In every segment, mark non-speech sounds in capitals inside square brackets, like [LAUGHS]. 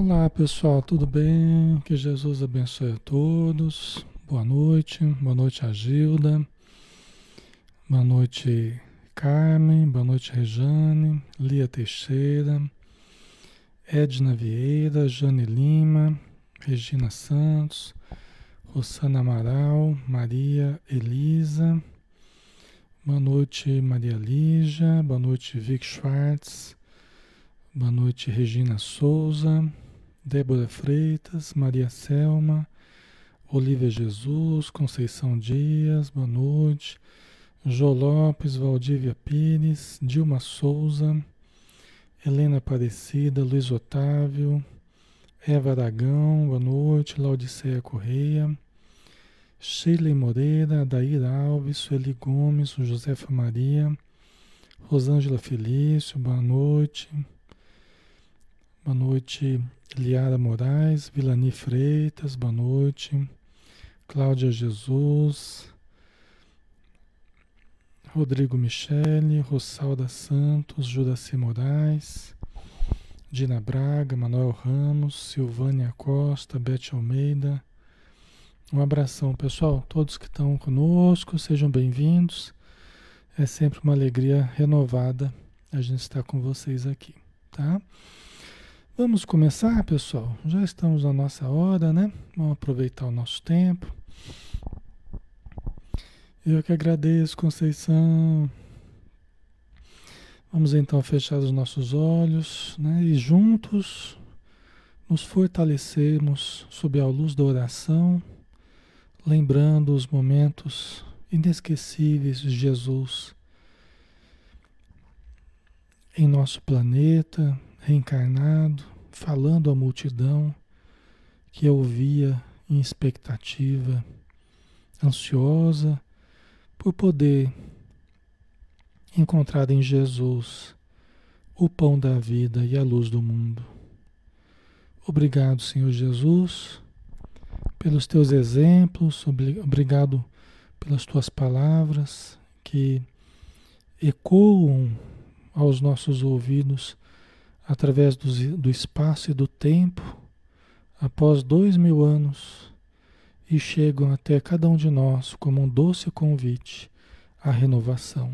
Olá pessoal, tudo bem? Que Jesus abençoe a todos. Boa noite, boa noite a Gilda, boa noite Carmen, boa noite Rejane, Lia Teixeira, Edna Vieira, Jane Lima, Regina Santos, Rosana Amaral, Maria Elisa, boa noite Maria Lígia, boa noite Vic Schwartz, boa noite Regina Souza, Débora Freitas, Maria Selma, Olivia Jesus, Conceição Dias, boa noite. Jô Lopes, Valdívia Pires, Dilma Souza, Helena Aparecida, Luiz Otávio, Eva Aragão, boa noite. Laudiceia Correia, Sheila Moreira, Adair Alves, Sueli Gomes, Josefa Maria, Rosângela Felício, boa noite. Boa noite, Liara Moraes, Vilani Freitas, boa noite. Cláudia Jesus, Rodrigo Michele, Rossalda Santos, Juraci Moraes, Dina Braga, Manuel Ramos, Silvânia Costa, Bete Almeida. Um abração, pessoal. Todos que estão conosco, sejam bem-vindos. É sempre uma alegria renovada a gente estar com vocês aqui, tá? Vamos começar, pessoal? Já estamos na nossa hora, né? Vamos aproveitar o nosso tempo. Eu que agradeço, Conceição. Vamos então fechar os nossos olhos né? e juntos nos fortalecermos sob a luz da oração, lembrando os momentos inesquecíveis de Jesus em nosso planeta, reencarnado, falando à multidão que ouvia em expectativa, ansiosa por poder encontrar em Jesus o pão da vida e a luz do mundo. Obrigado, Senhor Jesus, pelos teus exemplos, obrigado pelas tuas palavras que ecoam aos nossos ouvidos através do, do espaço e do tempo, após dois mil anos, e chegam até cada um de nós como um doce convite à renovação.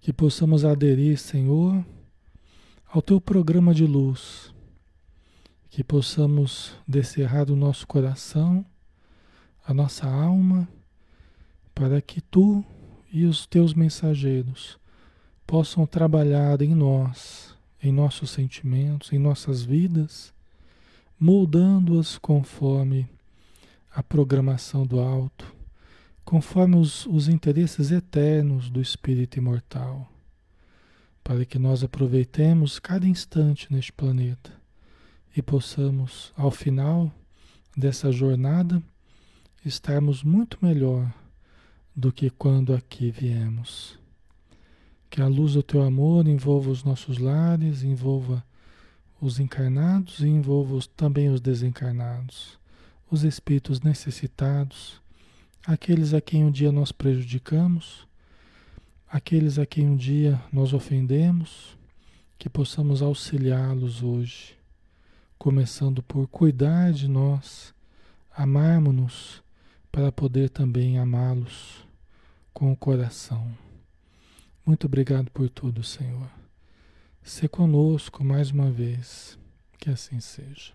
Que possamos aderir, Senhor, ao teu programa de luz, que possamos descerrar do nosso coração, a nossa alma, para que tu e os teus mensageiros possam trabalhar em nós em nossos sentimentos, em nossas vidas, moldando-as conforme a programação do alto, conforme os, os interesses eternos do Espírito imortal, para que nós aproveitemos cada instante neste planeta e possamos, ao final dessa jornada, estarmos muito melhor do que quando aqui viemos. Que a luz do teu amor envolva os nossos lares, envolva os encarnados e envolva os, também os desencarnados, os espíritos necessitados, aqueles a quem um dia nós prejudicamos, aqueles a quem um dia nós ofendemos, que possamos auxiliá-los hoje, começando por cuidar de nós, amarmos-nos para poder também amá-los com o coração. Muito obrigado por tudo, Senhor. Se conosco mais uma vez, que assim seja.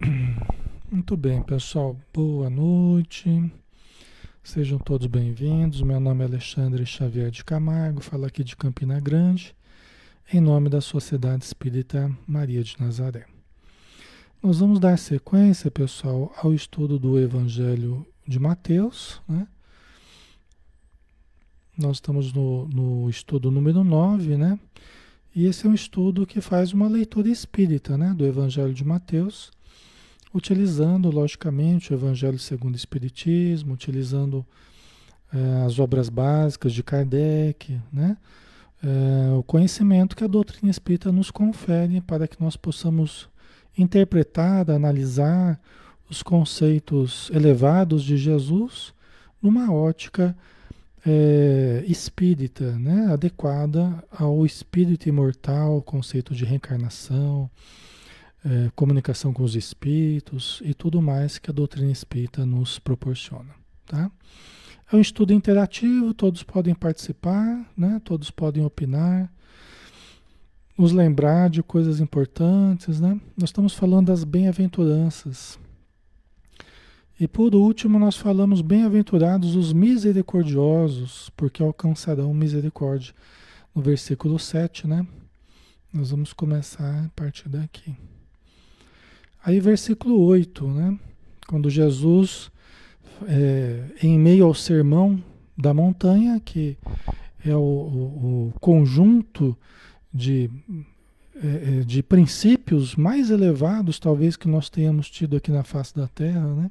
[CLEARS THROAT] Muito bem, pessoal. Boa noite. Sejam todos bem-vindos. Meu nome é Alexandre Xavier de Camargo, falo aqui de Campina Grande, em nome da Sociedade Espírita Maria de Nazaré. Nós vamos dar sequência, pessoal, ao estudo do Evangelho de Mateus, né? Nós estamos no, no estudo número 9, né? E esse é um estudo que faz uma leitura espírita, né? Do Evangelho de Mateus, utilizando, logicamente, o Evangelho segundo o Espiritismo, utilizando é, as obras básicas de Kardec, né? É, o conhecimento que a doutrina espírita nos confere para que nós possamos interpretar, analisar os conceitos elevados de Jesus numa ótica é, espírita, né? adequada ao espírito imortal, conceito de reencarnação, é, comunicação com os espíritos e tudo mais que a doutrina espírita nos proporciona. Tá? É um estudo interativo, todos podem participar, né? todos podem opinar, nos lembrar de coisas importantes. Né? Nós estamos falando das bem-aventuranças. E por último, nós falamos bem-aventurados os misericordiosos, porque alcançarão misericórdia. No versículo 7, né? Nós vamos começar a partir daqui. Aí, versículo 8, né? Quando Jesus, é, em meio ao sermão da montanha, que é o, o, o conjunto de, de princípios mais elevados, talvez, que nós tenhamos tido aqui na face da Terra, né?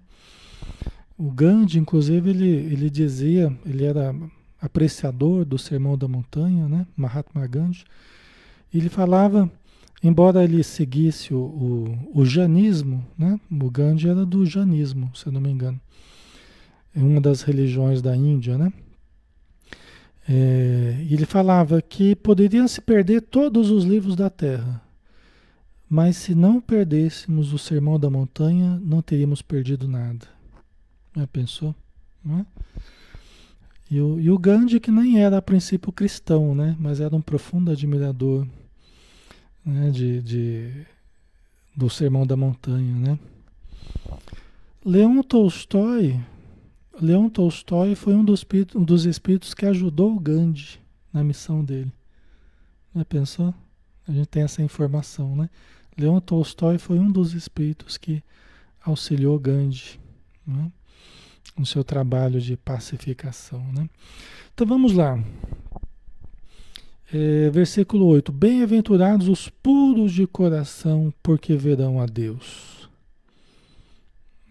O Gandhi, inclusive, ele, ele dizia, ele era apreciador do Sermão da Montanha, né? Mahatma Gandhi. Ele falava, embora ele seguisse o, o, o janismo, né? O Gandhi era do janismo, se eu não me engano. É uma das religiões da Índia, né? É, ele falava que poderiam se perder todos os livros da Terra, mas se não perdêssemos o Sermão da Montanha, não teríamos perdido nada. Já pensou? Né? E, o, e o Gandhi, que nem era a princípio cristão, né? mas era um profundo admirador né? de, de, do Sermão da Montanha. Né? Leon Tolstói, Leon Tolstói foi um dos, um dos espíritos que ajudou o Gandhi na missão dele. Já pensou? A gente tem essa informação, né? Leon Tolstói foi um dos espíritos que auxiliou Gandhi. Né? no seu trabalho de pacificação. Né? Então vamos lá. É, versículo 8: Bem-aventurados os puros de coração, porque verão a Deus.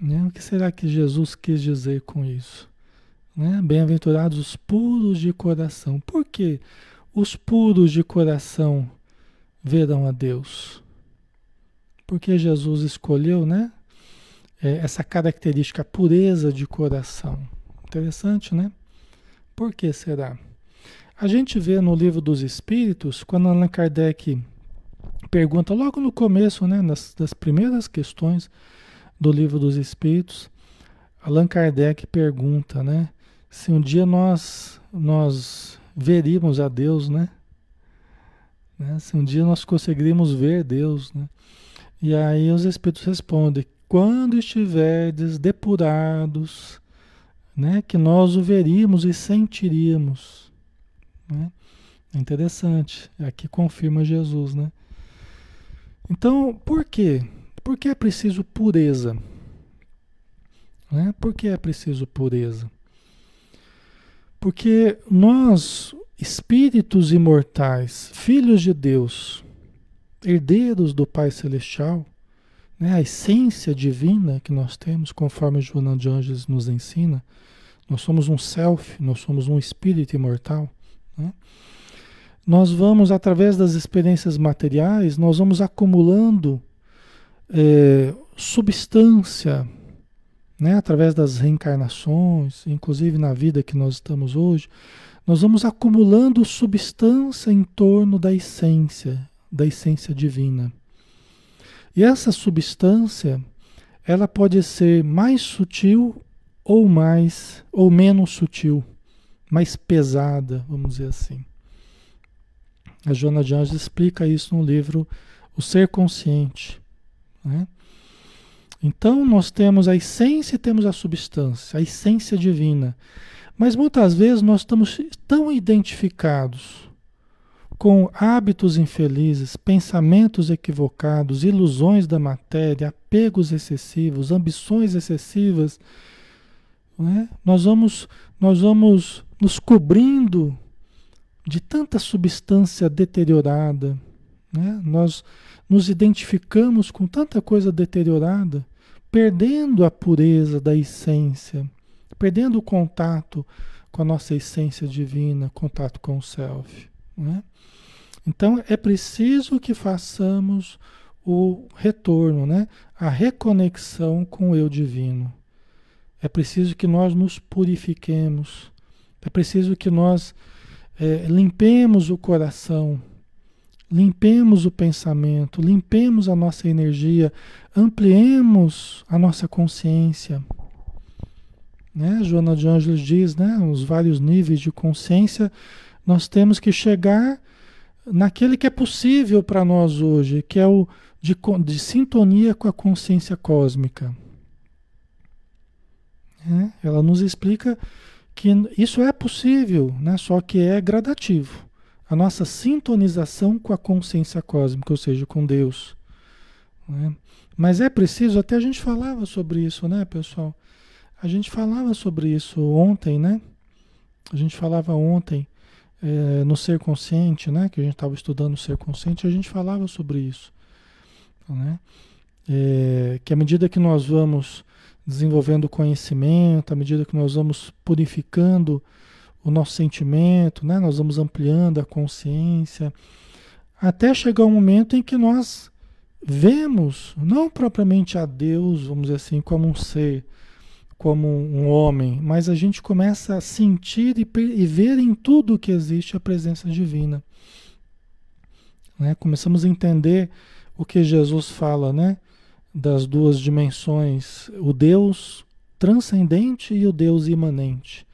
Né? O que será que Jesus quis dizer com isso? Né? Bem-aventurados os puros de coração. Por que os puros de coração verão a Deus? Porque Jesus escolheu, né? é, essa característica pureza de coração. Interessante, né? Por que será? A gente vê no livro dos Espíritos, quando Allan Kardec pergunta logo no começo, né, nas, das primeiras questões do livro dos Espíritos, Allan Kardec pergunta, né, se um dia nós nós veríamos a Deus, né? né? Se um dia nós conseguiríamos ver Deus, né? E aí os Espíritos respondem quando estiverdes depurados, né, que nós o veríamos e sentiríamos. Né? Interessante, aqui confirma Jesus, né? Então, por quê? Por que é preciso pureza? Né? Por que é preciso pureza? Porque nós, espíritos imortais, filhos de Deus, herdeiros do Pai Celestial, né, a essência divina que nós temos, conforme Joana de Anjos nos ensina, nós somos um self, nós somos um espírito imortal. Né? Nós vamos, através das experiências materiais, nós vamos acumulando é, substância, né, através das reencarnações, inclusive na vida que nós estamos hoje, nós vamos acumulando substância em torno da essência, da essência divina. E essa substância, ela pode ser mais sutil ou mais ou menos sutil, mais pesada, vamos dizer assim. A Joana de Anjos explica isso no livro O Ser Consciente. Né? Então nós temos a essência e temos a substância, a essência divina. Mas muitas vezes nós estamos tão identificados com hábitos infelizes, pensamentos equivocados, ilusões da matéria, apegos excessivos, ambições excessivas, é? nós, vamos, nós vamos nos cobrindo de tanta substância deteriorada, né? nós nos identificamos com tanta coisa deteriorada, perdendo a pureza da essência, perdendo o contato com a nossa essência divina, contato com o self. Né? Então é preciso que façamos o retorno, né? a reconexão com o eu divino. É preciso que nós nos purifiquemos É preciso que nós é, limpemos o coração, limpemos o pensamento, limpemos a nossa energia, ampliemos a nossa consciência. Né? Joana de Ângeles diz, né, os vários níveis de consciência, nós temos que chegar naquele que é possível para nós hoje, que é o de, de sintonia com a consciência cósmica. É, ela nos explica que isso é possível, né? só que é gradativo. Nossa sintonização com a consciência cósmica, ou seja, com Deus. Né? Mas é preciso, até a gente falava sobre isso, né, pessoal? A gente falava sobre isso ontem, né? A gente falava ontem é, no ser consciente, né? Que a gente estava estudando o ser consciente, a gente falava sobre isso, né? É, que à medida que nós vamos desenvolvendo conhecimento, à medida que nós vamos purificando o nosso sentimento, né? nós vamos ampliando a consciência, até chegar um momento em que nós vemos, não propriamente a Deus, vamos dizer assim, como um ser, como um homem, mas a gente começa a sentir e, e ver em tudo que existe a presença divina. Né? Começamos a entender o que Jesus fala, né? das duas dimensões, o Deus transcendente e o Deus imanente.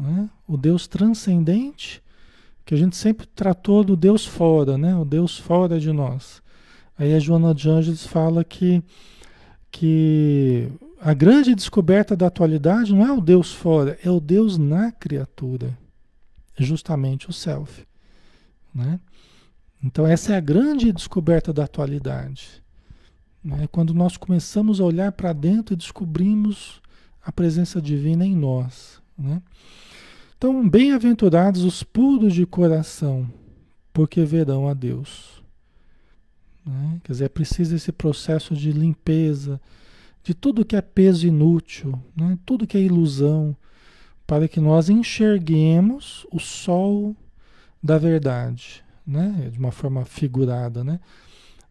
Né? O Deus transcendente, que a gente sempre tratou do Deus fora, né? o Deus fora de nós. Aí a Joana de Ângeles fala que, que a grande descoberta da atualidade não é o Deus fora, é o Deus na criatura, é justamente o self. Né? Então essa é a grande descoberta da atualidade. Né? Quando nós começamos a olhar para dentro e descobrimos a presença divina em nós. Né? Então, bem-aventurados os puros de coração, porque verão a Deus. Né? Quer dizer, é preciso esse processo de limpeza de tudo que é peso inútil, né? tudo que é ilusão, para que nós enxerguemos o sol da verdade, né? de uma forma figurada, né?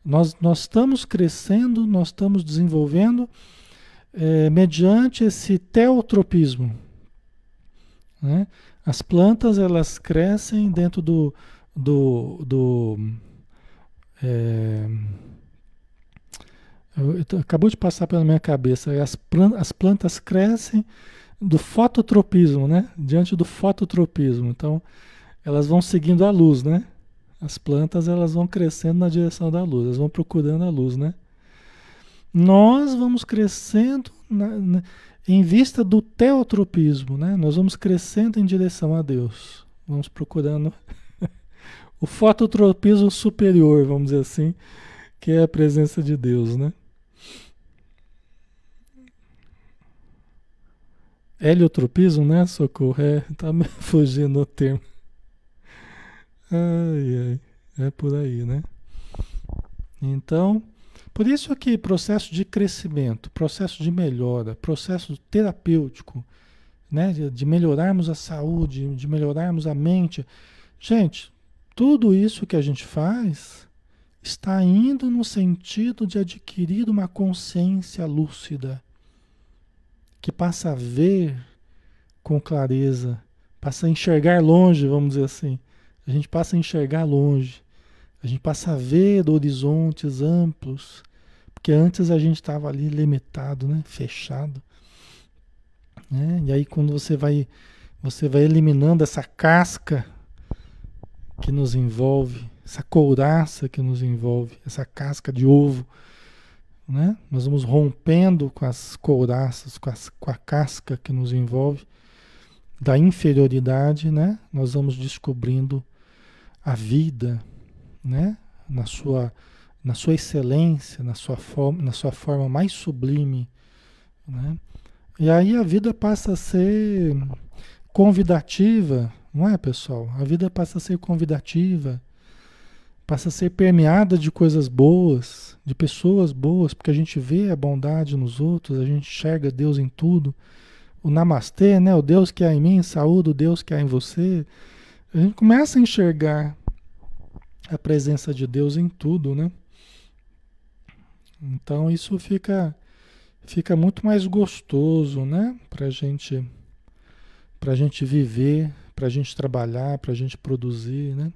Nós, nós estamos crescendo, nós estamos desenvolvendo é, mediante esse teotropismo. Né? As plantas elas crescem dentro do, do, do é, acabou de passar pela minha cabeça. As, as plantas crescem do fototropismo, né? Diante do fototropismo. Então, elas vão seguindo a luz, né? As plantas elas vão crescendo na direção da luz, elas vão procurando a luz, né? Nós vamos crescendo na, na, em vista do teotropismo, né? Nós vamos crescendo em direção a Deus. Vamos procurando [LAUGHS] o fototropismo superior, vamos dizer assim, que é a presença de Deus, né? Heliotropismo, né? Socorro, é, tá me [LAUGHS] fugindo o termo. Ai, ai, é por aí, né? Então, por isso que processo de crescimento, processo de melhora, processo terapêutico, né? De, melhorarmos a saúde, de melhorarmos a mente. Gente, tudo isso que a gente faz está indo no sentido de adquirir uma consciência lúcida, que passa a ver com clareza, passa a enxergar longe, vamos dizer assim a gente passa a enxergar longe, a gente passa a ver horizontes amplos, porque antes a gente estava ali limitado, né? fechado. Né? E aí quando você vai, você vai eliminando essa casca que nos envolve, essa couraça que nos envolve, essa casca de ovo, né? Nós vamos rompendo com as couraças, com, as, com a casca que nos envolve da inferioridade, né? Nós vamos descobrindo a vida, né? Na sua, na sua excelência, na sua forma, na sua forma mais sublime, né? E aí a vida passa a ser convidativa, não é, pessoal? A vida passa a ser convidativa, passa a ser permeada de coisas boas, de pessoas boas, porque a gente vê a bondade nos outros, a gente enxerga Deus em tudo. O namastê, né? O Deus que há em mim, saúde o Deus que há em você. A gente começa a enxergar a presença de Deus em tudo, né? Então isso fica fica muito mais gostoso, né? Para gente para gente viver, para gente trabalhar, para gente produzir, né?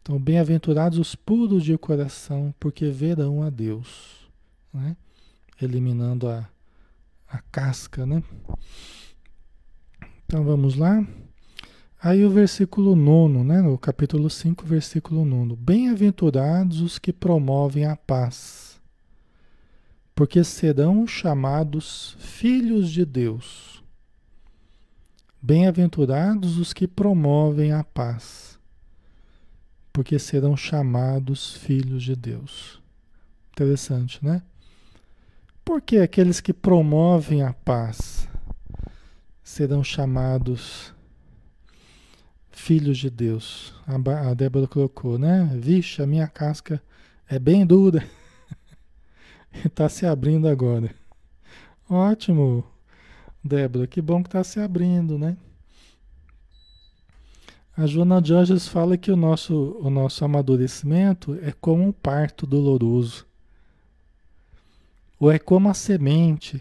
Então, bem-aventurados os puros de coração, porque verão a Deus, né? Eliminando a, a casca, né? Então, vamos lá. Aí o versículo 9, né? No capítulo 5, versículo 9. Bem-aventurados os que promovem a paz, porque serão chamados filhos de Deus. Bem-aventurados os que promovem a paz, porque serão chamados filhos de Deus. Interessante, né? Por que aqueles que promovem a paz serão chamados filhos de Deus? A Débora colocou, né? Vixe, a minha casca é bem dura. [LAUGHS] Está [LAUGHS] se abrindo agora. Ótimo, Débora, que bom que está se abrindo, né? A Joana Anjos fala que o nosso, o nosso amadurecimento é como um parto doloroso. Ou é como a semente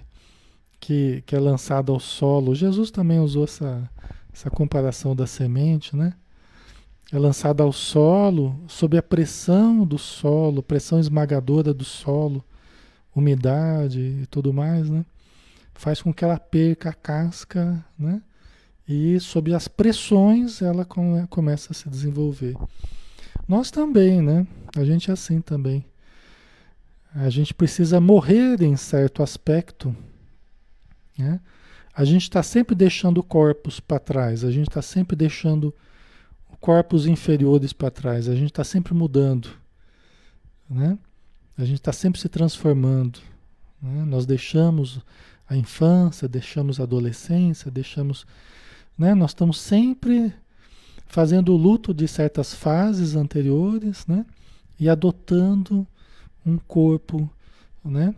que, que é lançada ao solo. Jesus também usou essa, essa comparação da semente, né? É lançada ao solo, sob a pressão do solo, pressão esmagadora do solo, umidade e tudo mais, né? faz com que ela perca a casca, né? E sob as pressões ela come, começa a se desenvolver. Nós também, né? A gente é assim também. A gente precisa morrer em certo aspecto, né? A gente está sempre deixando corpos para trás, a gente está sempre deixando corpos inferiores para trás, a gente está sempre mudando, né? A gente está sempre se transformando. Né? Nós deixamos a infância, deixamos a adolescência, deixamos. Né? Nós estamos sempre fazendo o luto de certas fases anteriores né? e adotando um corpo né?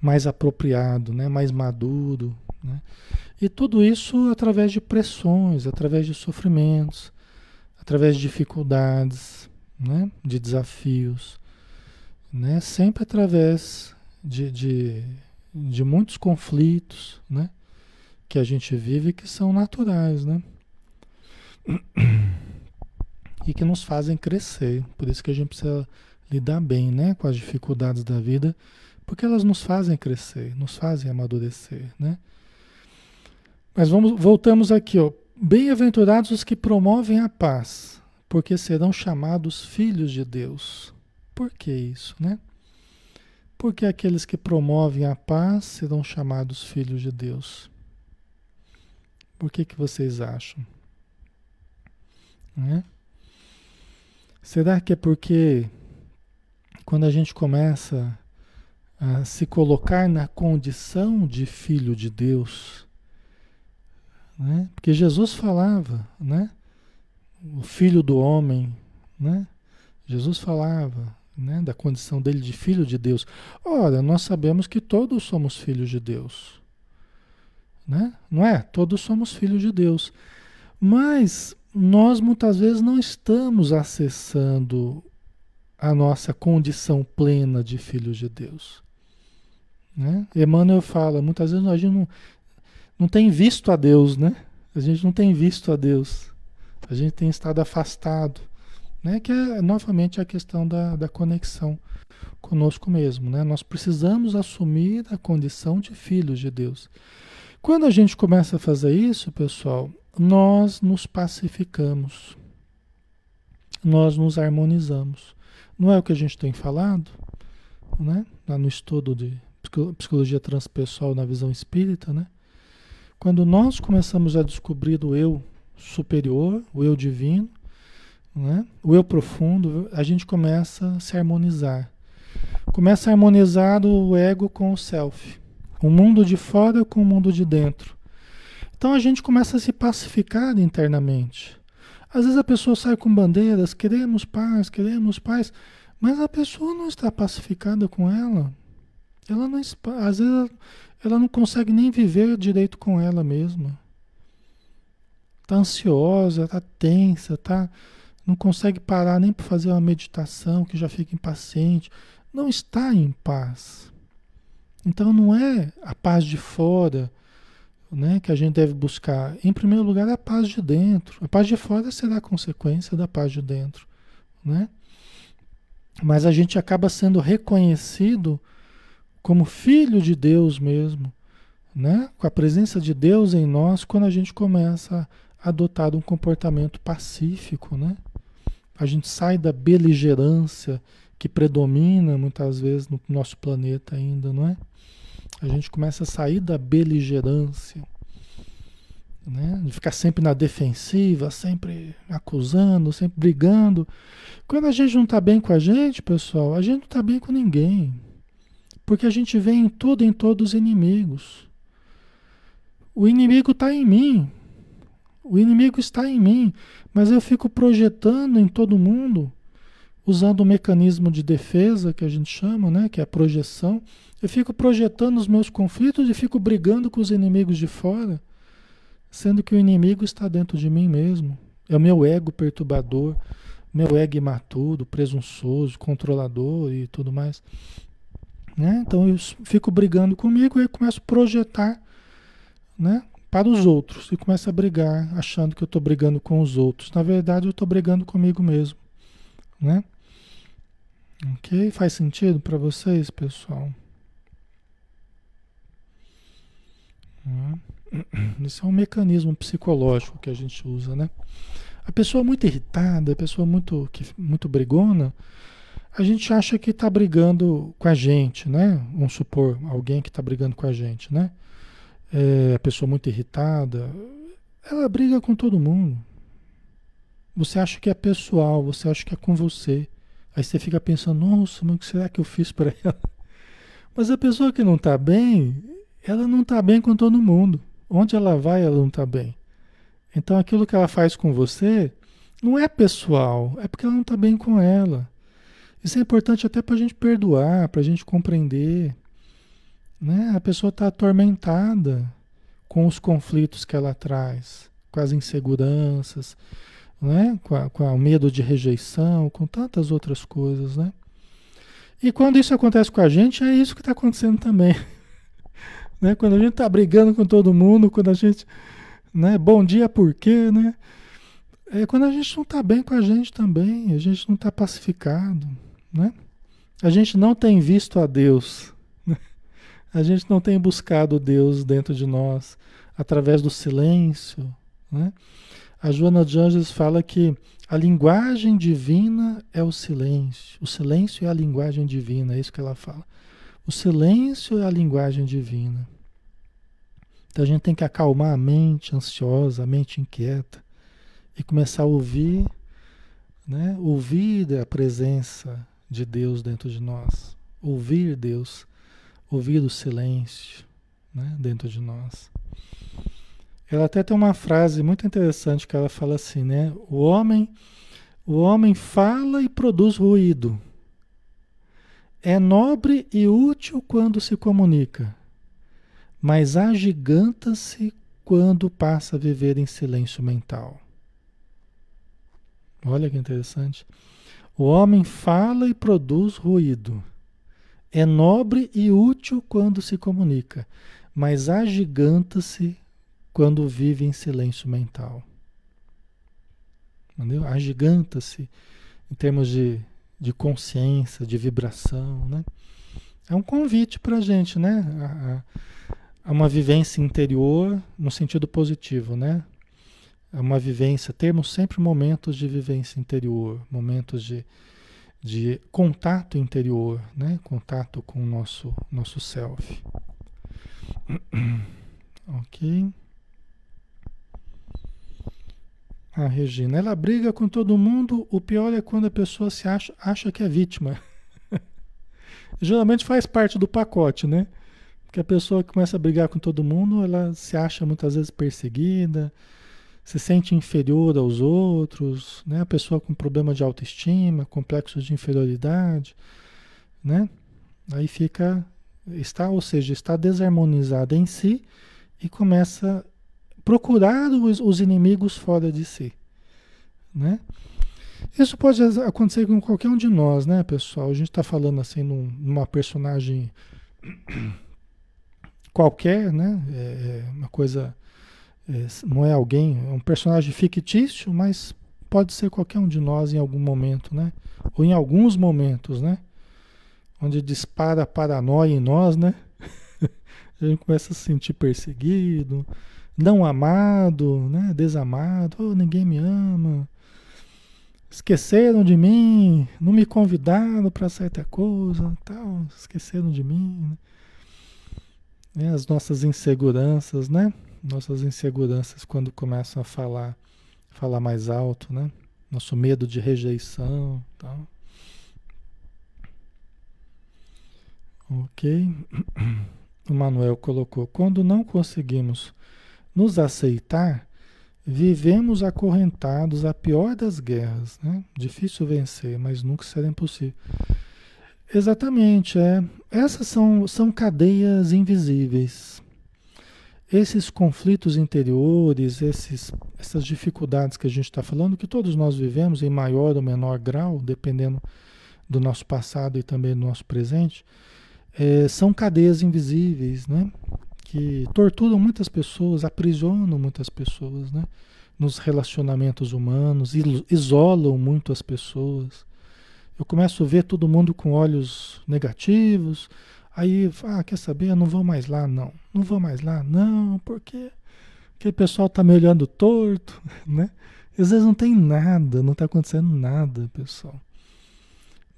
mais apropriado, né? mais maduro. Né? E tudo isso através de pressões, através de sofrimentos, através de dificuldades, né? de desafios. Né? Sempre através de, de de muitos conflitos, né? Que a gente vive que são naturais, né? E que nos fazem crescer. Por isso que a gente precisa lidar bem, né? Com as dificuldades da vida, porque elas nos fazem crescer, nos fazem amadurecer, né? Mas vamos, voltamos aqui, ó. Bem-aventurados os que promovem a paz, porque serão chamados filhos de Deus. Por que isso, né? Porque aqueles que promovem a paz serão chamados filhos de Deus. Por que, que vocês acham? Né? Será que é porque quando a gente começa a se colocar na condição de filho de Deus, né? Porque Jesus falava, né? O filho do homem, né? Jesus falava, né, da condição dele de filho de Deus. Ora, nós sabemos que todos somos filhos de Deus. Né? Não é? Todos somos filhos de Deus. Mas nós muitas vezes não estamos acessando a nossa condição plena de filhos de Deus. Né? Emmanuel fala, muitas vezes a gente não, não tem visto a Deus, né? A gente não tem visto a Deus. A gente tem estado afastado né? Que é novamente a questão da, da conexão conosco mesmo, né? Nós precisamos assumir a condição de filhos de Deus. Quando a gente começa a fazer isso, pessoal, nós nos pacificamos, nós nos harmonizamos. Não é o que a gente tem falado, né? Lá no estudo de psicologia transpessoal na visão espírita, né? Quando nós começamos a descobrir o eu superior, o eu divino, né? o eu profundo, a gente começa a se harmonizar. Começa a harmonizar o ego com o self. O mundo de fora com o mundo de dentro. Então a gente começa a se pacificar internamente. Às vezes a pessoa sai com bandeiras, queremos paz, queremos paz, mas a pessoa não está pacificada com ela. Ela não, às vezes ela não consegue nem viver direito com ela mesma. Está ansiosa, está tensa, está não consegue parar nem para fazer uma meditação, que já fica impaciente, não está em paz. Então não é a paz de fora, né, que a gente deve buscar, em primeiro lugar, a paz de dentro. A paz de fora será consequência da paz de dentro, né? Mas a gente acaba sendo reconhecido como filho de Deus mesmo, né? Com a presença de Deus em nós, quando a gente começa a adotar um comportamento pacífico, né? A gente sai da beligerância que predomina muitas vezes no nosso planeta ainda, não é? A gente começa a sair da beligerância, né? De ficar sempre na defensiva, sempre acusando, sempre brigando. Quando a gente não está bem com a gente, pessoal, a gente não está bem com ninguém. Porque a gente vê em tudo, em todos os inimigos. O inimigo está em mim. O inimigo está em mim. Mas eu fico projetando em todo mundo, usando o mecanismo de defesa que a gente chama, né? Que é a projeção. Eu fico projetando os meus conflitos e fico brigando com os inimigos de fora, sendo que o inimigo está dentro de mim mesmo. É o meu ego perturbador, meu ego imaturo, presunçoso, controlador e tudo mais. Né? Então eu fico brigando comigo e começo a projetar né, para os outros e começo a brigar, achando que eu estou brigando com os outros. Na verdade, eu estou brigando comigo mesmo. Né? Ok? Faz sentido para vocês, pessoal? Isso é um mecanismo psicológico que a gente usa, né? A pessoa muito irritada, a pessoa muito, que, muito brigona, a gente acha que está brigando com a gente, né? Vamos supor, alguém que está brigando com a gente, né? É, a pessoa muito irritada, ela briga com todo mundo. Você acha que é pessoal, você acha que é com você. Aí você fica pensando, nossa, mas o que será que eu fiz para ela? [LAUGHS] Mas a pessoa que não está bem, ela não está bem com todo mundo. Onde ela vai, ela não está bem. Então aquilo que ela faz com você não é pessoal, é porque ela não está bem com ela. Isso é importante até para a gente perdoar, para a gente compreender. Né? A pessoa está atormentada com os conflitos que ela traz, com as inseguranças, né? com, a, com o medo de rejeição, com tantas outras coisas. Né? E quando isso acontece com a gente, é isso que está acontecendo também. [LAUGHS] Né? Quando a gente está brigando com todo mundo, quando a gente. Né? Bom dia, por quê? Né? É quando a gente não está bem com a gente também, a gente não está pacificado. Né? A gente não tem visto a Deus. A gente não tem buscado Deus dentro de nós através do silêncio. Né? A Joana de Anjos fala que a linguagem divina é o silêncio. O silêncio é a linguagem divina, é isso que ela fala. O silêncio é a linguagem divina. Então a gente tem que acalmar a mente ansiosa, a mente inquieta e começar a ouvir, né? Ouvir a presença de Deus dentro de nós. Ouvir Deus, ouvir o silêncio, né? Dentro de nós. Ela até tem uma frase muito interessante que ela fala assim, né? O homem, o homem fala e produz ruído é nobre e útil quando se comunica, mas agiganta-se quando passa a viver em silêncio mental. Olha que interessante. O homem fala e produz ruído. É nobre e útil quando se comunica, mas agiganta-se quando vive em silêncio mental. Entendeu? Agiganta-se em termos de de consciência, de vibração, né? É um convite para a gente, né? A, a, uma vivência interior no sentido positivo, né? É uma vivência, termos sempre momentos de vivência interior, momentos de, de contato interior, né? Contato com o nosso, nosso self. [CLEARS THROAT] ok? A Regina, ela briga com todo mundo, o pior é quando a pessoa se acha, acha que é vítima. [LAUGHS] Geralmente faz parte do pacote, né? Porque a pessoa que começa a brigar com todo mundo, ela se acha muitas vezes perseguida, se sente inferior aos outros, né? A pessoa com problema de autoestima, complexos de inferioridade, né? Aí fica, está, ou seja, está desarmonizada em si e começa procurar os, os inimigos fora de si, né? Isso pode acontecer com qualquer um de nós, né, pessoal? A gente está falando assim num, numa personagem [COUGHS] qualquer, né? É, é uma coisa. É, não é alguém, é um personagem fictício, mas pode ser qualquer um de nós em algum momento, né? Ou em alguns momentos, né? Onde dispara a paranoia em nós, né? [LAUGHS] a gente começa a se sentir perseguido, não amado, né? Desamado, oh, ninguém me ama. Esqueceram de mim, não me convidaram para certa coisa, tal, esqueceram de mim. Né? As nossas inseguranças, né? Nossas inseguranças quando começam a falar, falar mais alto, né? Nosso medo de rejeição, tal. Ok. [CLEARS THROAT] O Manuel colocou: quando não conseguimos nos aceitar, vivemos acorrentados à pior das guerras. Né? Difícil vencer, mas nunca será impossível. Exatamente, é. Essas são, são cadeias invisíveis. Esses conflitos interiores, esses, essas dificuldades que a gente está falando, que todos nós vivemos em maior ou menor grau, dependendo do nosso passado e também do nosso presente, é, são cadeias invisíveis, né? Que torturam muitas pessoas, aprisionam muitas pessoas, né? Nos relacionamentos humanos, isolam muito as pessoas. Eu começo a ver todo mundo com olhos negativos. Aí, ah, quer saber? Eu não vou mais lá, não. Não vou mais lá, não, porque aquele pessoal tá me olhando torto, [LAUGHS] né? Às vezes não tem nada, não está acontecendo nada, pessoal.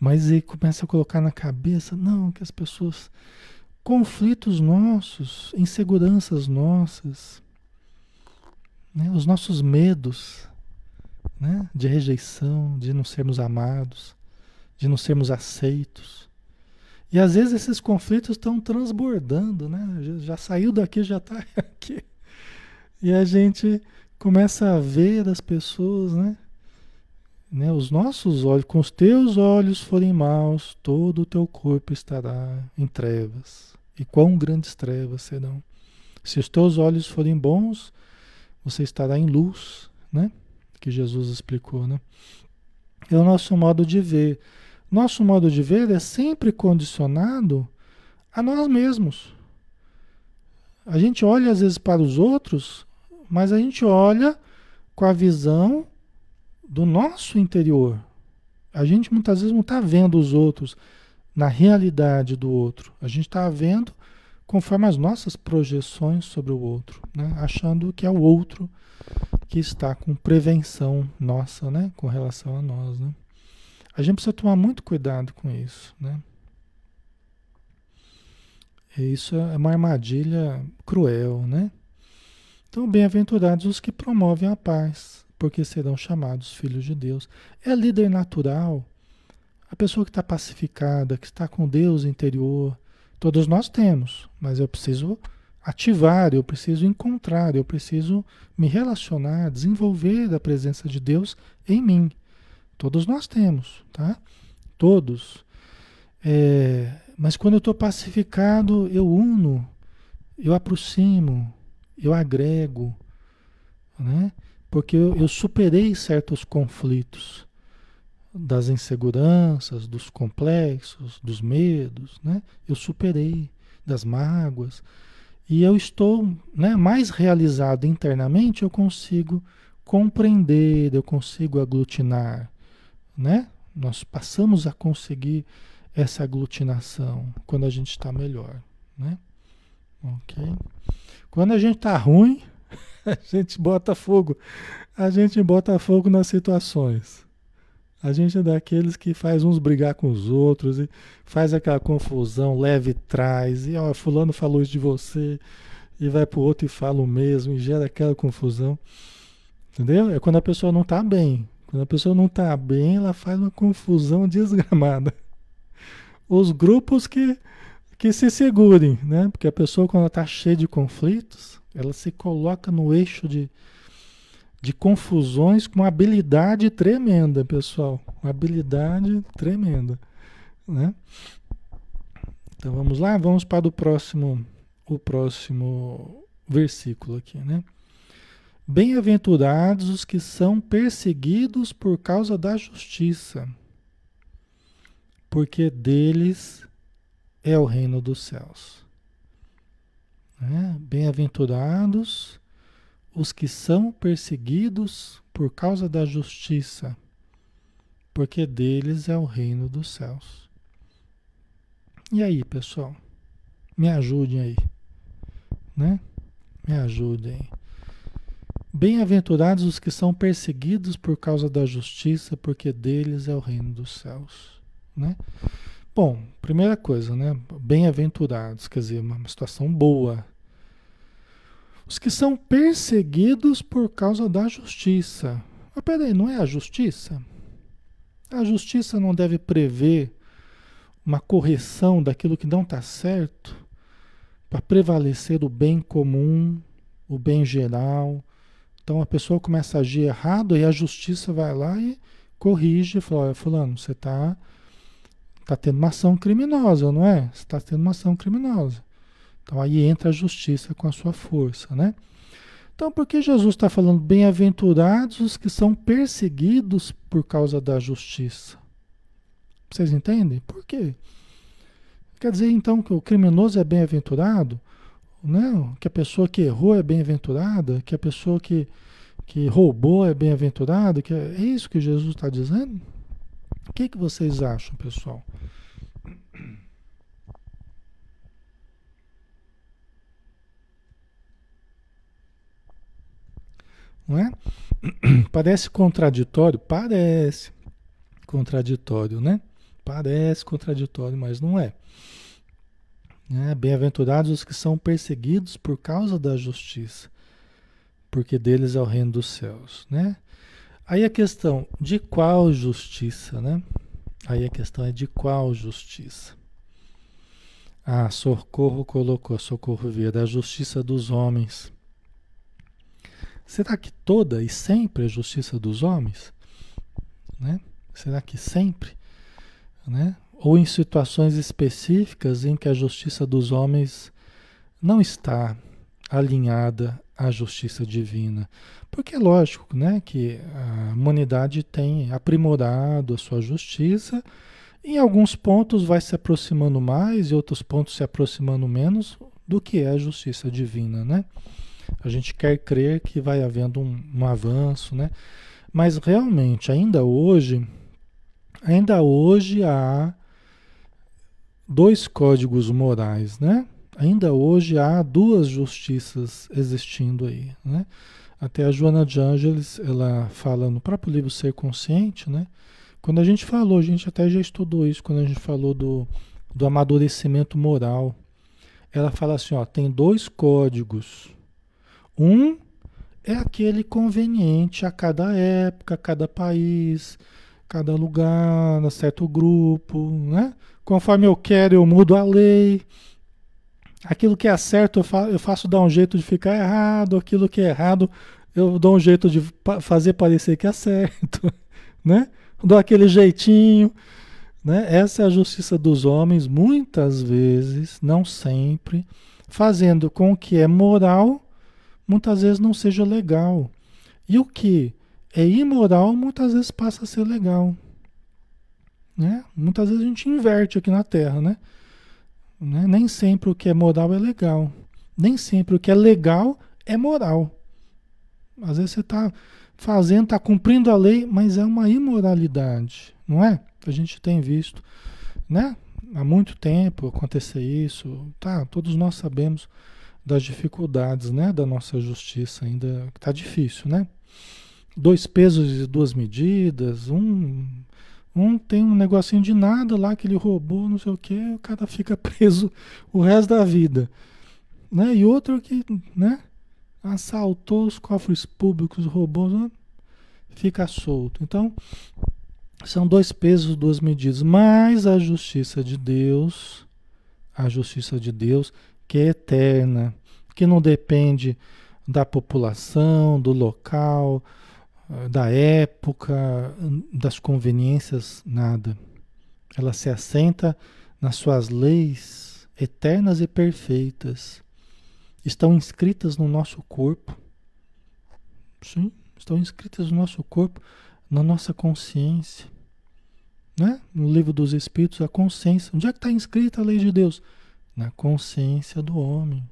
Mas ele começa a colocar na cabeça, não, que as pessoas. Conflitos nossos, inseguranças nossas, né? os nossos medos né? de rejeição, de não sermos amados, de não sermos aceitos. E às vezes esses conflitos estão transbordando, né? Já, já saiu daqui, já está [LAUGHS] aqui. E a gente começa a ver as pessoas, né? né, os nossos olhos, com os teus olhos forem maus, todo o teu corpo estará em trevas. E quão grandes trevas serão. Se os teus olhos forem bons, você estará em luz, né? Que Jesus explicou, né? É o nosso modo de ver. Nosso modo de ver é sempre condicionado a nós mesmos. A gente olha às vezes para os outros, mas a gente olha com a visão do nosso interior. A gente muitas vezes não está vendo os outros na realidade do outro. A gente está vendo conforme as nossas projeções sobre o outro, né? achando que é o outro que está com prevenção nossa, né? com relação a nós. Né? A gente precisa tomar muito cuidado com isso. Né? Isso é uma armadilha cruel. Né? Então, bem-aventurados os que promovem a paz, porque serão chamados filhos de Deus. É líder natural, a pessoa que está pacificada, que está com Deus interior. Todos nós temos, mas eu preciso ativar, eu preciso encontrar, eu preciso me relacionar, desenvolver a presença de Deus em mim. Todos nós temos, tá? Todos. É, mas quando eu estou pacificado, eu uno, eu aproximo, eu agrego, né? porque eu, eu superei certos conflitos das inseguranças, dos complexos, dos medos, né? Eu superei das mágoas e eu estou, né, mais realizado internamente, eu consigo compreender, eu consigo aglutinar, né? Nós passamos a conseguir essa aglutinação quando a gente está melhor, né? Ok? Quando a gente está ruim, [LAUGHS] a gente bota fogo. A gente bota fogo nas situações. A gente é daqueles que faz uns brigar com os outros e faz aquela confusão, leve traz, e ó, fulano falou isso de você, e vai pro outro e fala o mesmo, e gera aquela confusão. Entendeu? É quando a pessoa não tá bem. Quando a pessoa não tá bem, ela faz uma confusão desgramada. Os grupos que, que se segurem, né? Porque a pessoa, quando ela tá cheia de conflitos, ela se coloca no eixo de, de confusões com uma habilidade tremenda, pessoal. Uma habilidade tremenda. Né? Então vamos lá, vamos para o próximo, o próximo versículo aqui, né? Bem-aventurados os que são perseguidos por causa da justiça, porque deles é o reino dos céus. Né? Bem-aventurados os que são perseguidos por causa da justiça, porque deles é o reino dos céus. E aí, pessoal? Me ajudem aí, né? Me ajudem. Bem-aventurados os que são perseguidos por causa da justiça, porque deles é o reino dos céus, né? Bom, primeira coisa, né? Bem-aventurados, quer dizer, uma situação boa. Os que são perseguidos por causa da justiça. Mas peraí, não é a justiça? A justiça não deve prever uma correção daquilo que não está certo para prevalecer o bem comum, o bem geral. Então a pessoa começa a agir errado e a justiça vai lá e corrige, fala, olha, fulano, você está Está tendo uma ação criminosa, não é? Você está tendo uma ação criminosa. Então aí entra a justiça com a sua força, né? Então, por que Jesus está falando bem-aventurados os que são perseguidos por causa da justiça? Vocês entendem? Por quê? Quer dizer então que o criminoso é bem-aventurado? Não, que a pessoa que errou é bem-aventurada? Que a pessoa que, que roubou é bem-aventurada? Que é, é isso que Jesus está dizendo? O que, que vocês acham, pessoal? Não é? [CLEARS THROAT] Parece contraditório? Parece contraditório, né? Parece contraditório, mas não é. É Bem-aventurados os que são perseguidos por causa da justiça, porque deles é o reino dos céus, né? Aí a questão de qual justiça, né? Aí a questão é de qual justiça. Ah, Socorro colocou, Socorro via, da justiça dos homens. Será que toda e sempre a justiça dos homens? Né? Será que sempre? Né? Ou em situações específicas em que a justiça dos homens não está alinhada à justiça divina. Porque é lógico né, que a humanidade tem aprimorado a sua justiça, em alguns pontos vai se aproximando mais e outros pontos se aproximando menos do que é a justiça divina. Né? A gente quer crer que vai havendo um, um avanço, né? mas realmente, ainda hoje, ainda hoje há dois códigos morais, né? Ainda hoje há duas justiças existindo aí, né? Até a Joana de Ângeles, ela fala no próprio livro Ser Consciente, né? Quando a gente falou, a gente até já estudou isso, quando a gente falou do, do amadurecimento moral. Ela fala assim, ó, tem dois códigos. Um é aquele conveniente a cada época, a cada país, cada lugar, a certo grupo, né? Conforme eu quero, eu mudo a lei. Aquilo que é certo eu, fa eu faço dar um jeito de ficar errado, aquilo que é errado eu dou um jeito de fazer parecer que é certo, [LAUGHS] né? Dou aquele jeitinho, né? Essa é a justiça dos homens, muitas vezes, não sempre, fazendo com que é moral, muitas vezes não seja legal. E o que é imoral, muitas vezes passa a ser legal. Né? Muitas vezes a gente inverte aqui na Terra, né? Né? Nem sempre o que é moral é legal. Nem sempre o que é legal é moral. Às vezes você está fazendo, está cumprindo a lei, mas é uma imoralidade, não é? A gente tem visto, né? Há muito tempo acontecer isso, tá? Todos nós sabemos das dificuldades, né? Da nossa justiça ainda está difícil, né? Dois pesos e duas medidas, um um tem um negocinho de nada lá que ele roubou, não sei o que, o cara fica [LAUGHS] preso o resto da vida. Né? E outro que né, assaltou os cofres públicos, roubou, fica solto. Então, são dois pesos, duas medidas. Mas a justiça de Deus, a justiça de Deus, que é eterna, que não depende da população, do local, da época, das conveniências, nada. Ela se assenta nas suas leis eternas e perfeitas. Estão inscritas no nosso corpo. Sim, estão inscritas no nosso corpo, na nossa consciência. Né? No livro dos Espíritos, a consciência. Onde é que está inscrita a lei de Deus? Na consciência do homem.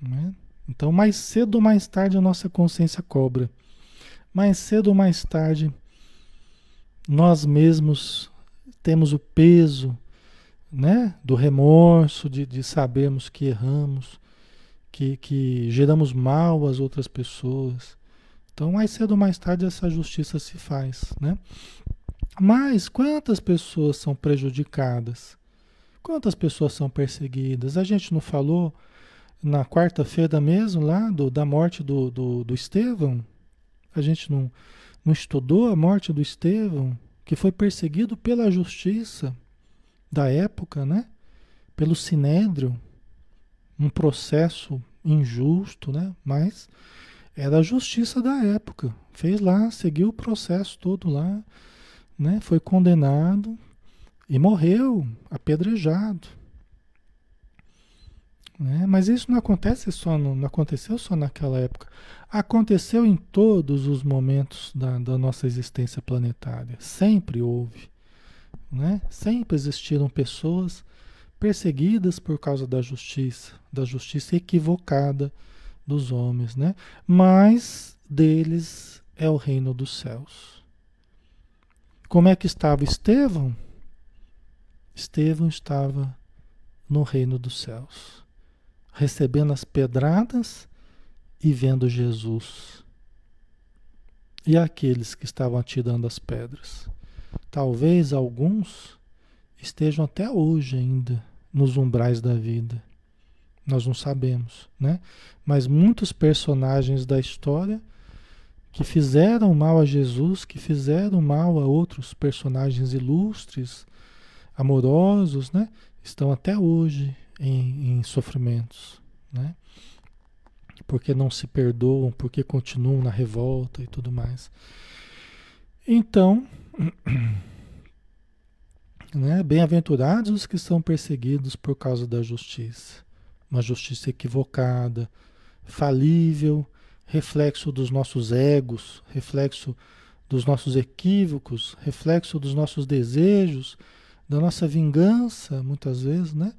Né? Então, mais cedo ou mais tarde, a nossa consciência cobra. Mais cedo ou mais tarde, nós mesmos temos o peso né, do remorso, de, de sabermos que erramos, que, que geramos mal às outras pessoas. Então, mais cedo ou mais tarde, essa justiça se faz. Né? Mas quantas pessoas são prejudicadas? Quantas pessoas são perseguidas? A gente não falou na quarta-feira mesmo, lá do, da morte do, do, do Estevão? A gente não, não estudou a morte do Estevão, que foi perseguido pela justiça da época, né? Pelo sinédrio, um processo injusto, né? Mas era a justiça da época. Fez lá, seguiu o processo todo lá, né? Foi condenado e morreu apedrejado. Né? Mas isso não acontece só, no, não aconteceu só naquela época. Aconteceu em todos os momentos da, da nossa existência planetária. Sempre houve. Né? Sempre existiram pessoas perseguidas por causa da justiça, da justiça equivocada dos homens, né? Mas deles é o reino dos céus. Como é que estava Estevão? Estevão estava no reino dos céus, recebendo as pedradas e vendo Jesus. E aqueles que estavam atirando as pedras? Talvez alguns estejam até hoje ainda nos umbrais da vida. Nós não sabemos, né? Mas muitos personagens da história que fizeram mal a Jesus, que fizeram mal a outros personagens ilustres, amorosos, né? Estão até hoje em, em sofrimentos, né? Porque não se perdoam, porque continuam na revolta e tudo mais. Então, [CLEARS THROAT] né? Bem-aventurados os que são perseguidos por causa da justiça. Uma justiça equivocada, falível, reflexo dos nossos egos, reflexo dos nossos equívocos, reflexo dos nossos desejos, da nossa vingança, muitas vezes, né?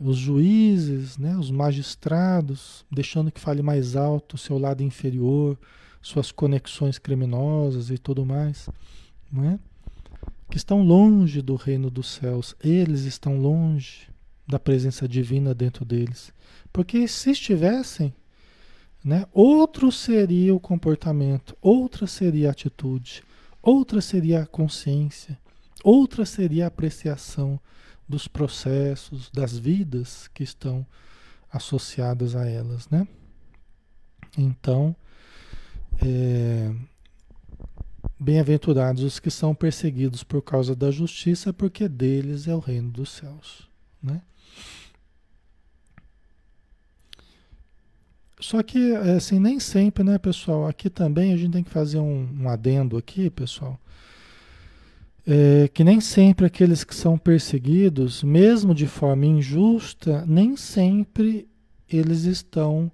Os juízes, né? os magistrados, deixando que fale mais alto o seu lado inferior, suas conexões criminosas e tudo mais, não é? que estão longe do reino dos céus, eles estão longe da presença divina dentro deles. Porque se estivessem, né, outro seria o comportamento, outra seria a atitude, outra seria a consciência, outra seria a apreciação dos processos, das vidas que estão associadas a elas, né? Então, é, Bem-aventurados os que são perseguidos por causa da justiça, porque deles é o reino dos céus. Né? Só que, assim, nem sempre, né, pessoal? Aqui também a gente tem que fazer um, um adendo aqui, pessoal. É, que nem sempre aqueles que são perseguidos, mesmo de forma injusta, nem sempre eles estão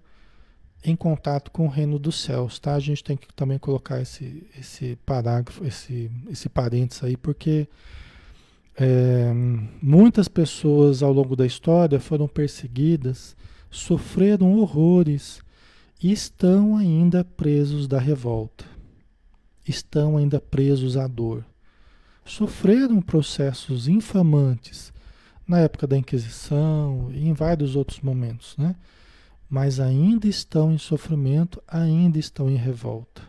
em contato com o reino dos céus, tá? A gente tem que também colocar esse, esse parágrafo, esse, esse parênteses aí, porque é, muitas pessoas ao longo da história foram perseguidas, sofreram horrores e estão ainda presos da revolta, estão ainda presos à dor. Sofreram processos infamantes na época da Inquisição e em vários outros momentos, né? mas ainda estão em sofrimento, ainda estão em revolta.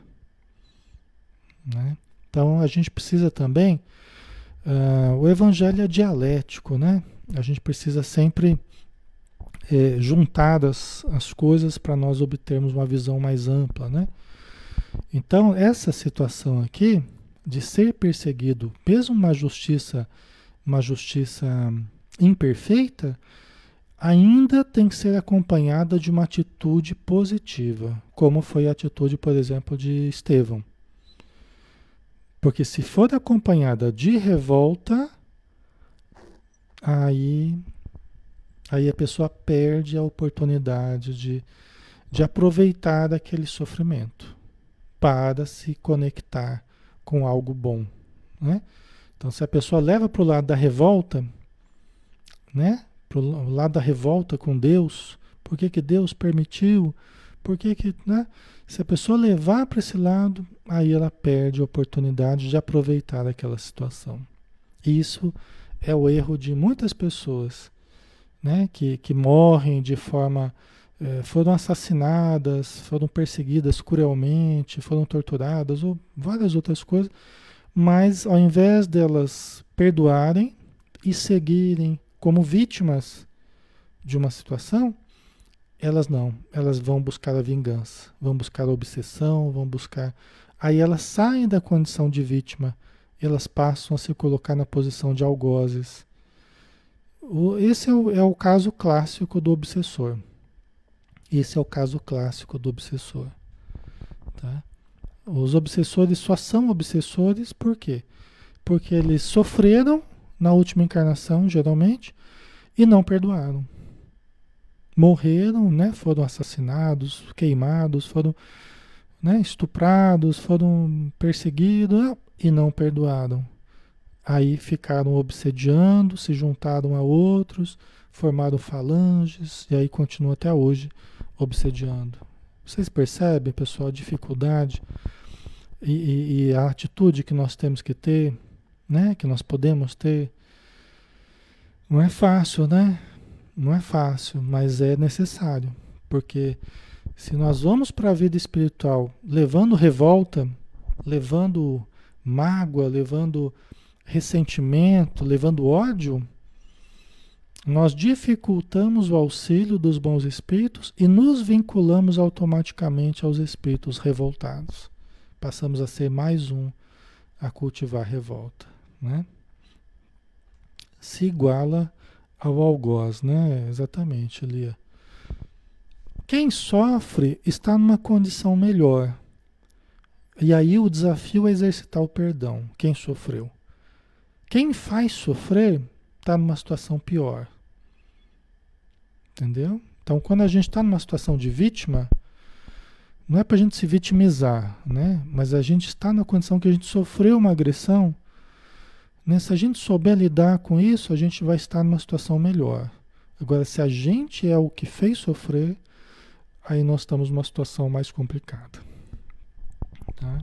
Né? Então a gente precisa também. Uh, o evangelho é dialético, né? A gente precisa sempre é, juntar as, as coisas para nós obtermos uma visão mais ampla, né? Então, essa situação aqui de ser perseguido, mesmo uma justiça, uma justiça imperfeita, ainda tem que ser acompanhada de uma atitude positiva, como foi a atitude, por exemplo, de Estevão. Porque se for acompanhada de revolta, aí, aí a pessoa perde a oportunidade de, de aproveitar aquele sofrimento para se conectar com algo bom. Né? Então, se a pessoa leva para o lado da revolta, né? para o lado da revolta com Deus, Por que, que Deus permitiu? Por que, que né? Se a pessoa levar para esse lado, aí ela perde a oportunidade de aproveitar aquela situação. E isso é o erro de muitas pessoas, né? Que, que morrem de forma. Eh, foram assassinadas, foram perseguidas cruelmente, foram torturadas, ou várias outras coisas, mas ao invés delas perdoarem e seguirem como vítimas de uma situação, elas não, elas vão buscar a vingança, vão buscar a obsessão, vão buscar. Aí elas saem da condição de vítima, elas passam a se colocar na posição de algozes. Esse é o, é o caso clássico do obsessor. Esse é o caso clássico do obsessor. Tá? Os obsessores só são obsessores por quê? Porque eles sofreram na última encarnação, geralmente, e não perdoaram morreram, né? Foram assassinados, queimados, foram né? estuprados, foram perseguidos ah, e não perdoaram. Aí ficaram obsediando, se juntaram a outros, formaram falanges e aí continua até hoje obsediando. Vocês percebem, pessoal, a dificuldade e, e, e a atitude que nós temos que ter, né? Que nós podemos ter. Não é fácil, né? Não é fácil, mas é necessário, porque se nós vamos para a vida espiritual levando revolta, levando mágoa, levando ressentimento, levando ódio, nós dificultamos o auxílio dos bons espíritos e nos vinculamos automaticamente aos espíritos revoltados. Passamos a ser mais um a cultivar revolta, né? Se iguala ao algoz, né? Exatamente, ali. Quem sofre está numa condição melhor. E aí o desafio é exercitar o perdão. Quem sofreu. Quem faz sofrer está numa situação pior. Entendeu? Então, quando a gente está numa situação de vítima, não é para a gente se vitimizar, né? Mas a gente está na condição que a gente sofreu uma agressão né? Se a gente souber lidar com isso, a gente vai estar numa situação melhor. Agora, se a gente é o que fez sofrer, aí nós estamos numa situação mais complicada. Tá?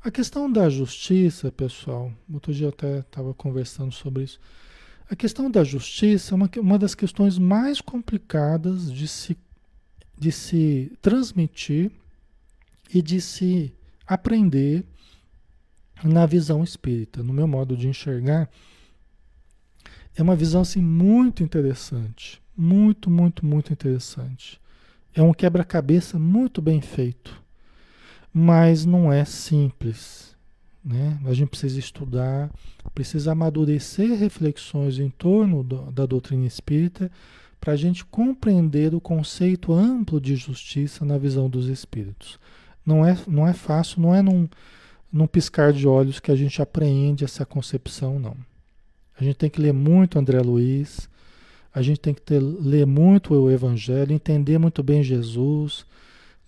A questão da justiça, pessoal, outro dia eu até estava conversando sobre isso. A questão da justiça é uma, uma das questões mais complicadas de se, de se transmitir e de se aprender na visão espírita, no meu modo de enxergar, é uma visão assim muito interessante, muito, muito, muito interessante. É um quebra-cabeça muito bem feito, mas não é simples, né? A gente precisa estudar, precisa amadurecer reflexões em torno do, da doutrina espírita para a gente compreender o conceito amplo de justiça na visão dos espíritos. Não é, não é fácil, não é num num piscar de olhos que a gente apreende essa concepção, não. A gente tem que ler muito André Luiz, a gente tem que ter, ler muito o Evangelho, entender muito bem Jesus,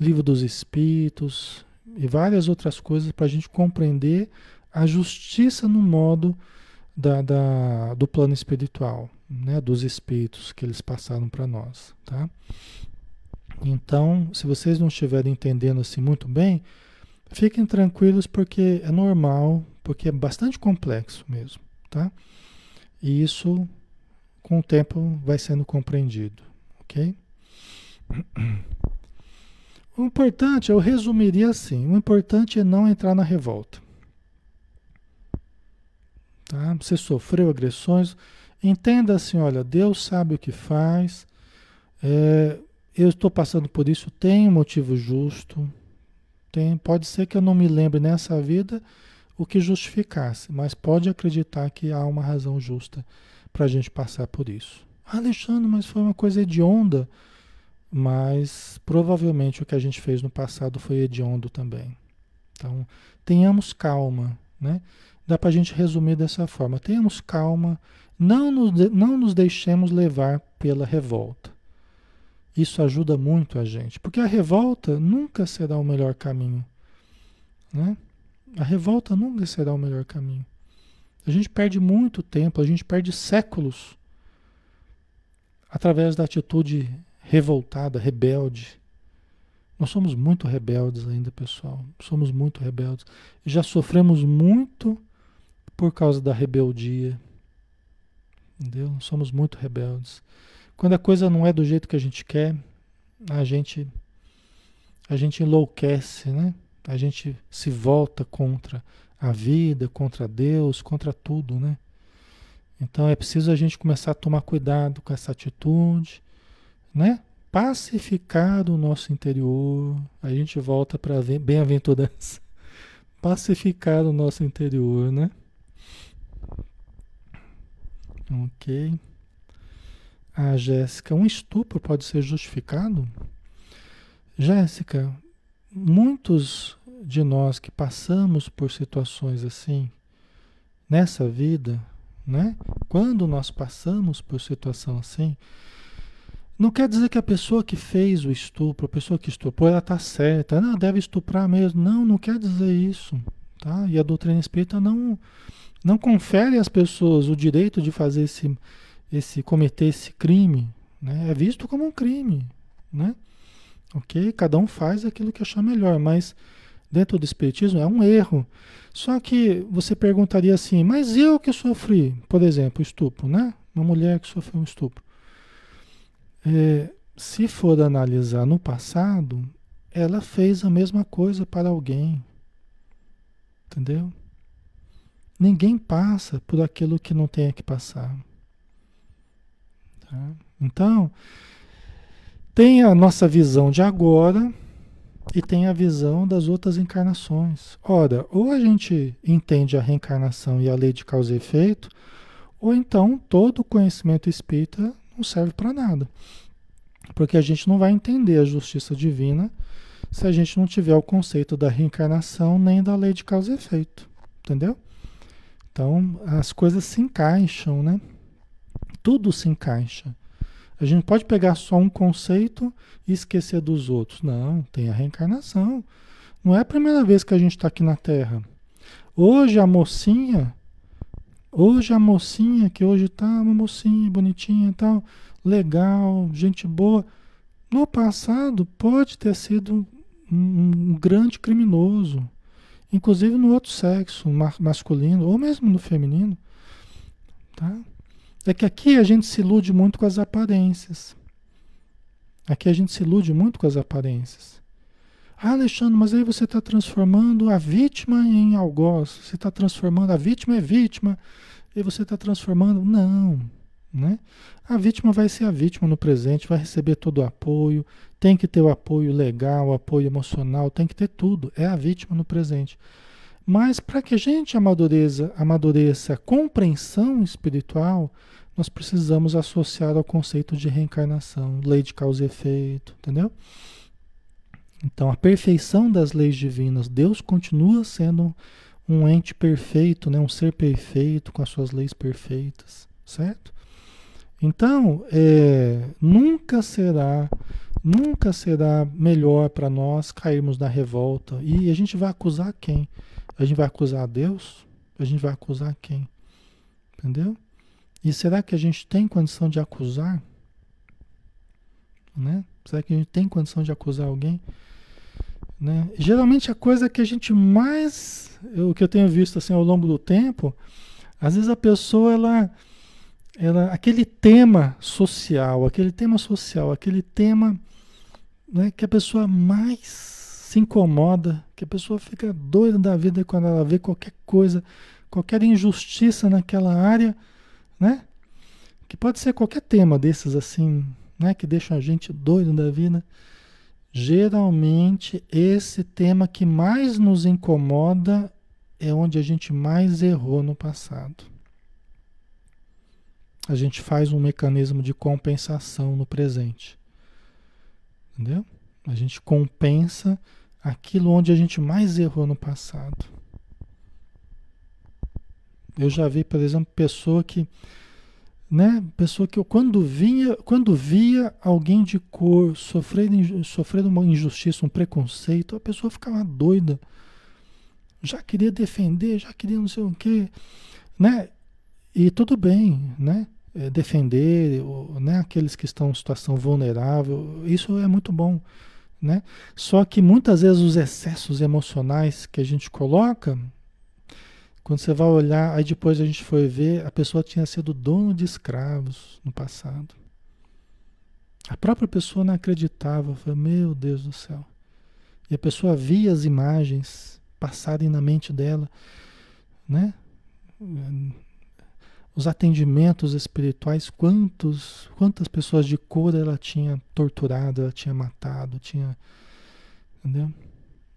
Livro dos Espíritos e várias outras coisas para a gente compreender a justiça no modo da, da, do plano espiritual, né, dos espíritos que eles passaram para nós, tá? Então, se vocês não estiverem entendendo assim muito bem, Fiquem tranquilos porque é normal, porque é bastante complexo mesmo, tá? E isso com o tempo vai sendo compreendido, ok? [CLEARS THROAT] O importante, eu resumiria assim, o importante é não entrar na revolta. Tá? Você sofreu agressões, entenda assim, olha, Deus sabe o que faz, é, eu estou passando por isso, tem um motivo justo, tem, pode ser que eu não me lembre nessa vida o que justificasse, mas pode acreditar que há uma razão justa para a gente passar por isso. Alexandre, mas foi uma coisa hedionda. Mas provavelmente o que a gente fez no passado foi hediondo também. Então, tenhamos calma, né? Dá para a gente resumir dessa forma: tenhamos calma, não nos, não nos deixemos levar pela revolta. Isso ajuda muito a gente, porque a revolta nunca será o melhor caminho. Né? A revolta nunca será o melhor caminho. A gente perde muito tempo, a gente perde séculos através da atitude revoltada, rebelde. Nós somos muito rebeldes ainda, pessoal. Somos muito rebeldes. Já sofremos muito por causa da rebeldia. Entendeu? Somos muito rebeldes. Quando a coisa não é do jeito que a gente quer, a gente a gente enlouquece, né? A gente se volta contra a vida, contra Deus, contra tudo, né? Então é preciso a gente começar a tomar cuidado com essa atitude, né? Pacificar o nosso interior. A gente volta para bem-aventurança. [LAUGHS] Pacificar o nosso interior, né? Ok. Ah, Jéssica, um estupro pode ser justificado? Jéssica, muitos de nós que passamos por situações assim nessa vida, né? Quando nós passamos por situação assim, não quer dizer que a pessoa que fez o estupro, a pessoa que estuprou, ela está certa, não, deve estuprar mesmo. Não, não quer dizer isso, tá? E a doutrina espírita não não confere às pessoas o direito de fazer esse, esse cometer esse crime, né? É visto como um crime, né? Ok? Cada um faz aquilo que achar melhor, mas dentro do espiritismo é um erro. Só que você perguntaria assim, mas eu que sofri, por exemplo, estupro, né? Uma mulher que sofreu um estupro. É, se for analisar no passado, ela fez a mesma coisa para alguém. Entendeu? Ninguém passa por aquilo que não tem que passar. Tá? Então, tem a nossa visão de agora e tem a visão das outras encarnações. Ora, ou a gente entende a reencarnação e a lei de causa e efeito, ou então todo o conhecimento espírita não serve para nada. Porque a gente não vai entender a justiça divina se a gente não tiver o conceito da reencarnação nem da lei de causa e efeito. Entendeu? Então, as coisas se encaixam, né? Tudo se encaixa. A gente pode pegar só um conceito e esquecer dos outros. Não, tem a reencarnação. Não é a primeira vez que a gente está aqui na Terra. Hoje a mocinha, hoje a mocinha, que hoje está uma mocinha bonitinha e tal, legal, gente boa. No passado pode ter sido um, um grande criminoso, inclusive no outro sexo, masculino ou mesmo no feminino, tá? É que aqui a gente se ilude muito com as aparências. Aqui a gente se ilude muito com as aparências. Ah, Alexandre, mas aí você está transformando a vítima em algoz. Você está transformando a vítima é vítima e você está transformando. Não, né? A vítima vai ser a vítima no presente, vai receber todo o apoio, tem que ter o apoio legal, o apoio emocional, tem que ter tudo. É a vítima no presente. Mas para que a gente amadureça, amadureça a compreensão espiritual, nós precisamos associar ao conceito de reencarnação, lei de causa e efeito, entendeu? Então, a perfeição das leis divinas, Deus continua sendo um ente perfeito, né? um ser perfeito, com as suas leis perfeitas, certo? Então, é, nunca será, nunca será melhor para nós cairmos na revolta. E a gente vai acusar quem? A gente vai acusar Deus? A gente vai acusar quem? Entendeu? E será que a gente tem condição de acusar? Né? Será que a gente tem condição de acusar alguém? Né? Geralmente a coisa que a gente mais, o que eu tenho visto assim ao longo do tempo, às vezes a pessoa ela ela, aquele tema social, aquele tema social, aquele tema né, que a pessoa mais se incomoda, que a pessoa fica doida da vida quando ela vê qualquer coisa, qualquer injustiça naquela área, né? Que pode ser qualquer tema desses assim, né, que deixam a gente doido da vida. Geralmente esse tema que mais nos incomoda é onde a gente mais errou no passado a gente faz um mecanismo de compensação no presente. Entendeu? A gente compensa aquilo onde a gente mais errou no passado. Eu já vi, por exemplo, pessoa que, né, pessoa que eu quando via, quando via alguém de cor sofrendo, sofrendo uma injustiça, um preconceito, a pessoa ficava doida. Já queria defender, já queria não sei o quê, né? E tudo bem, né? é, defender né, aqueles que estão em situação vulnerável. Isso é muito bom. Né? Só que muitas vezes os excessos emocionais que a gente coloca, quando você vai olhar, aí depois a gente foi ver, a pessoa tinha sido dono de escravos no passado. A própria pessoa não acreditava, falou, meu Deus do céu. E a pessoa via as imagens passarem na mente dela, né? Os atendimentos espirituais, quantos, quantas pessoas de cor ela tinha torturado, ela tinha matado, tinha. Entendeu?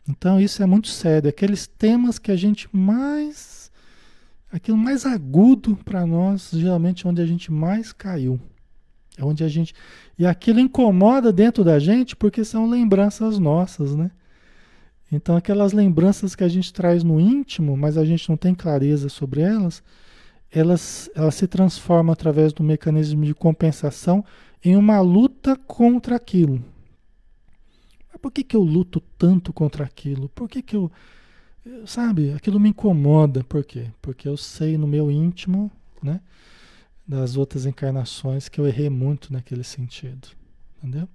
Então isso é muito sério. Aqueles temas que a gente mais. Aquilo mais agudo para nós, geralmente é onde a gente mais caiu. É onde a gente. E aquilo incomoda dentro da gente porque são lembranças nossas, né? Então, aquelas lembranças que a gente traz no íntimo, mas a gente não tem clareza sobre elas, elas, elas se transformam através do mecanismo de compensação em uma luta contra aquilo. Mas por que, que eu luto tanto contra aquilo? Por que, que eu. Sabe, aquilo me incomoda. Por quê? Porque eu sei no meu íntimo, né? Das outras encarnações que eu errei muito naquele sentido. Entendeu?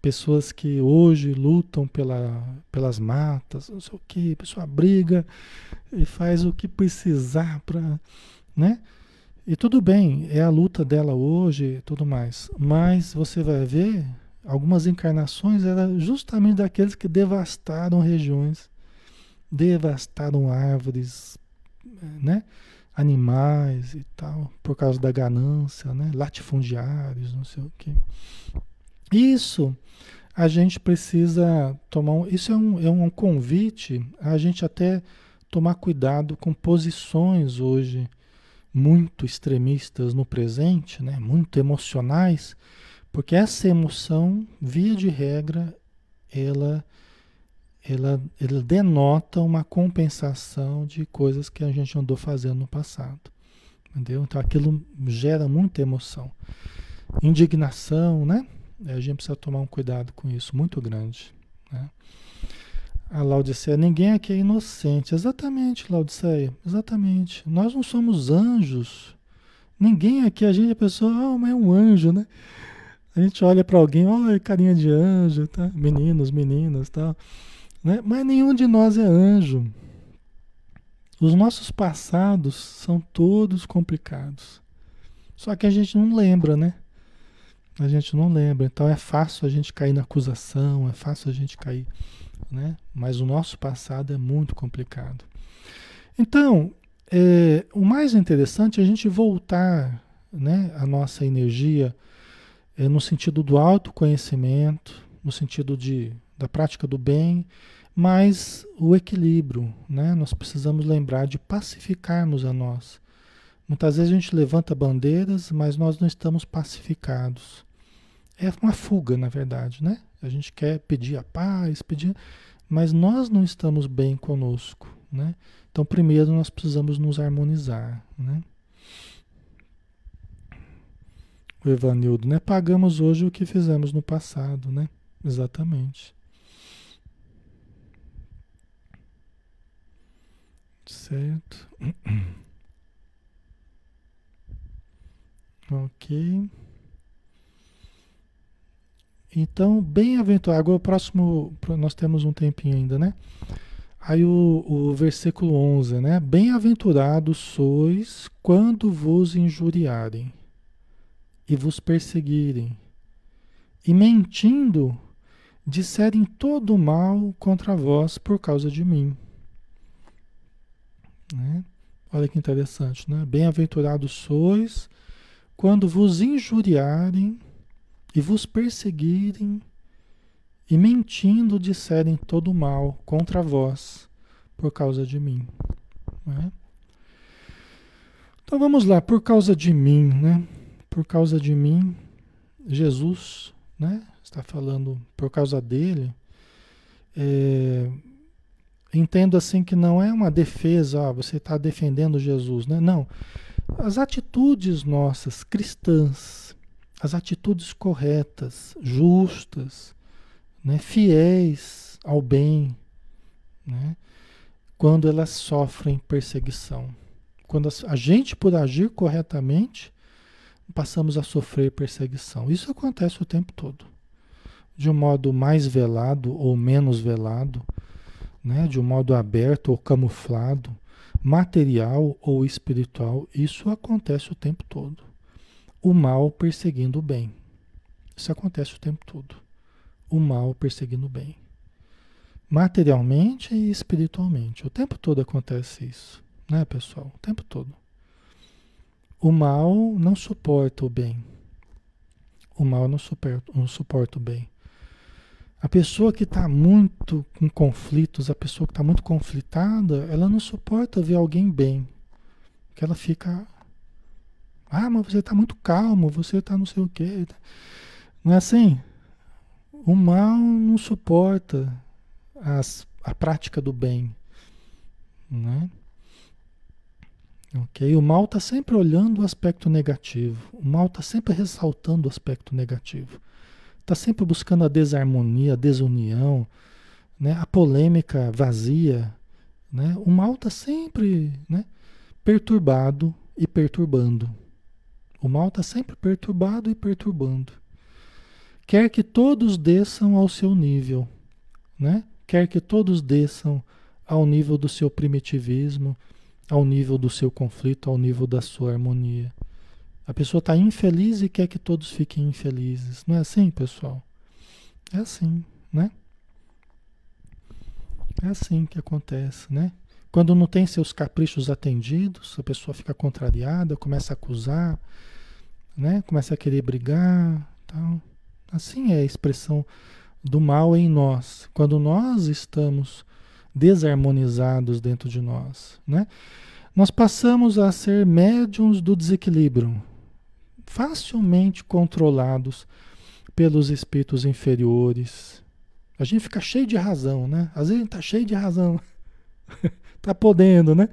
Pessoas que hoje lutam pela, pelas matas, não sei o que, a pessoa briga e faz o que precisar para né? E tudo bem, é a luta dela hoje e tudo mais. Mas você vai ver, algumas encarnações eram justamente daqueles que devastaram regiões, devastaram árvores, né? Animais e tal, por causa da ganância, né? Latifundiários, não sei o quê. Isso a gente precisa tomar. Um, isso é um, é um convite a gente até tomar cuidado com posições hoje muito extremistas no presente, né, muito emocionais, porque essa emoção, via de regra, ela, ela, ela denota uma compensação de coisas que a gente andou fazendo no passado. Entendeu? Então aquilo gera muita emoção. Indignação, né? A gente precisa tomar um cuidado com isso, muito grande. Né? A Laodiceia, ninguém aqui é inocente. Exatamente, Laodiceia, exatamente. Nós não somos anjos. Ninguém aqui, a gente, a pessoa, ah, mas é um anjo, né? A gente olha para alguém, olha, carinha de anjo, tá? Meninos, meninas, tal. Né? Mas nenhum de nós é anjo. Os nossos passados são todos complicados. Só que a gente não lembra, né? A gente não lembra. Então é fácil a gente cair na acusação, é fácil a gente cair né? Mas o nosso passado é muito complicado. Então, é, o mais interessante é a gente voltar, né, a nossa energia é, no sentido do autoconhecimento, no sentido de, da prática do bem, mas o equilíbrio, né? Nós precisamos lembrar de pacificarmos a nós. Muitas vezes a gente levanta bandeiras, mas nós não estamos pacificados. É uma fuga, na verdade, né? A gente quer pedir a paz, pedir, mas nós não estamos bem conosco, né? Então, primeiro nós precisamos nos harmonizar, né? O Evanildo, né? Pagamos hoje o que fizemos no passado, né? Exatamente. Certo. [CLEARS THROAT] ok. Então, bem-aventurado. Agora, o próximo, nós temos um tempinho ainda, né? Aí o, o versículo 11, né? Bem-aventurados sois quando vos injuriarem e vos perseguirem, e mentindo, disserem todo mal contra vós por causa de mim. Né? Olha que interessante, né? Bem-aventurados sois quando vos injuriarem e vos perseguirem e mentindo disserem todo mal contra vós por causa de mim. Né? Então vamos lá, por causa de mim, né? Por causa de mim, Jesus, né? Está falando por causa dele. É, entendo assim que não é uma defesa, ó, você está defendendo Jesus, né? Não. As atitudes nossas cristãs, as atitudes corretas, justas, né, fiéis ao bem, né, quando elas sofrem perseguição. Quando a gente, por agir corretamente, passamos a sofrer perseguição. Isso acontece o tempo todo. De um modo mais velado ou menos velado, né? de um modo aberto ou camuflado, material ou espiritual, isso acontece o tempo todo. O mal perseguindo o bem. Isso acontece o tempo todo. O mal perseguindo o bem. Materialmente e espiritualmente. O tempo todo acontece isso, né, pessoal? O tempo todo. O mal não suporta o bem. O mal não suporta, não suporta o bem. A pessoa que está muito com conflitos, a pessoa que está muito conflitada, ela não suporta ver alguém bem. Que ela fica. Ah, mas você está muito calmo, você está não sei o quê. Não é assim? O mal não suporta as, a prática do bem. Né? Ok? O mal está sempre olhando o aspecto negativo. O mal está sempre ressaltando o aspecto negativo. Está sempre buscando a desarmonia, a desunião, né? a polêmica vazia. Né? O mal está sempre né? perturbado e perturbando. O mal está sempre perturbado e perturbando. Quer que todos desçam ao seu nível, né? quer que todos desçam ao nível do seu primitivismo, ao nível do seu conflito, ao nível da sua harmonia. A pessoa está infeliz e quer que todos fiquem infelizes. Não é assim, pessoal? É assim, né? É assim que acontece, né? Quando não tem seus caprichos atendidos, a pessoa fica contrariada, começa a acusar, né? Começa a querer brigar, tal. Assim é a expressão do mal em nós, quando nós estamos desarmonizados dentro de nós, né? Nós passamos a ser médiums do desequilíbrio, facilmente controlados pelos espíritos inferiores. A gente fica cheio de razão, né? Às vezes a gente tá cheio de razão, [LAUGHS] tá podendo, né?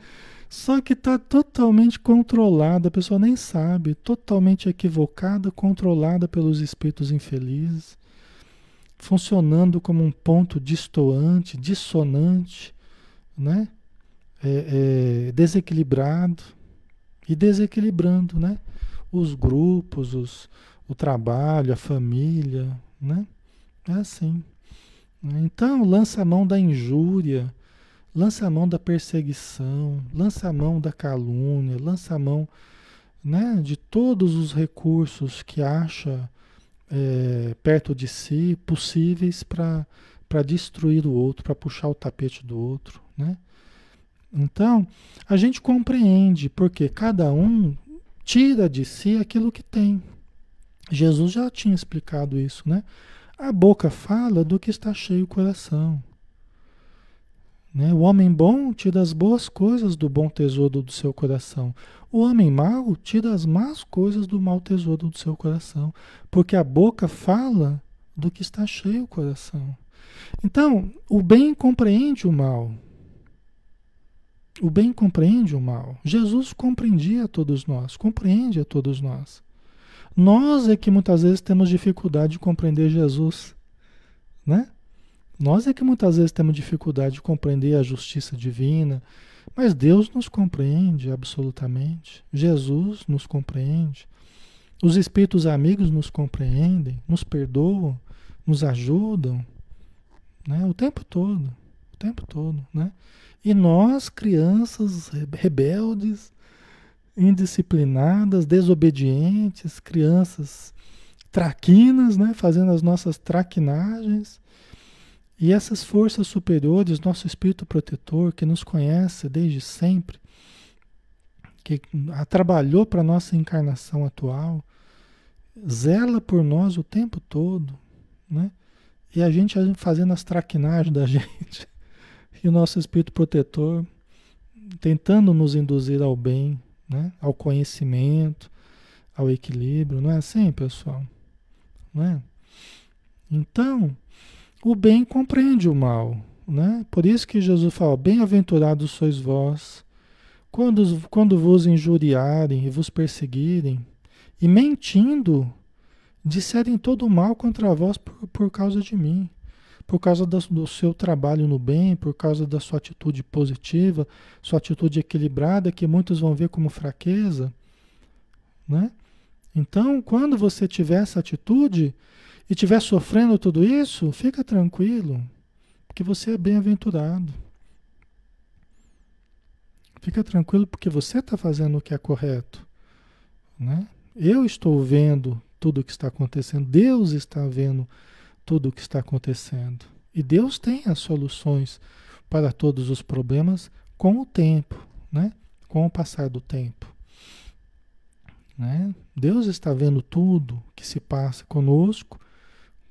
Só que tá totalmente controlada, a pessoa nem sabe, totalmente equivocada, controlada pelos espíritos infelizes funcionando como um ponto distoante, dissonante, né? É, é, desequilibrado e desequilibrando, né? Os grupos, os, o trabalho, a família, né? É assim. Então, lança a mão da injúria, lança a mão da perseguição, lança a mão da calúnia, lança a mão né, de todos os recursos que acha é, perto de si possíveis para destruir o outro, para puxar o tapete do outro. Né? Então, a gente compreende porque cada um tira de si aquilo que tem. Jesus já tinha explicado isso, né? A boca fala do que está cheio o coração. Né? O homem bom tira as boas coisas do bom tesouro do seu coração. O homem mau tira as más coisas do mau tesouro do seu coração. Porque a boca fala do que está cheio o coração. Então, o bem compreende o mal. O bem compreende o mal. Jesus compreendia a todos nós, compreende a todos nós. Nós é que muitas vezes temos dificuldade de compreender Jesus, né? Nós é que muitas vezes temos dificuldade de compreender a justiça divina, mas Deus nos compreende absolutamente. Jesus nos compreende. Os espíritos amigos nos compreendem, nos perdoam, nos ajudam, né? O tempo todo, o tempo todo, né? E nós, crianças rebeldes, indisciplinadas, desobedientes, crianças traquinas, né? Fazendo as nossas traquinagens, e essas forças superiores, nosso espírito protetor, que nos conhece desde sempre, que trabalhou para a nossa encarnação atual, zela por nós o tempo todo, né? E a gente fazendo as traquinagens da [LAUGHS] gente, e o nosso espírito protetor tentando nos induzir ao bem, né? Ao conhecimento, ao equilíbrio, não é assim, pessoal? Não é? Então, o bem compreende o mal, né? Por isso que Jesus fala: Bem-aventurados sois vós, quando, quando vos injuriarem e vos perseguirem, e mentindo, disserem todo o mal contra vós por, por causa de mim, por causa do, seu trabalho no bem, por causa da sua atitude positiva, sua atitude equilibrada, que muitos vão ver como fraqueza, né? Então, quando você tiver essa atitude e estiver sofrendo tudo isso, fica tranquilo, porque você é bem-aventurado. Fica tranquilo porque você está fazendo o que é correto. Né? Eu estou vendo tudo o que está acontecendo, Deus está vendo tudo o que está acontecendo. E Deus tem as soluções para todos os problemas com o tempo, né? com o passar do tempo. Né? Deus está vendo tudo que se passa conosco,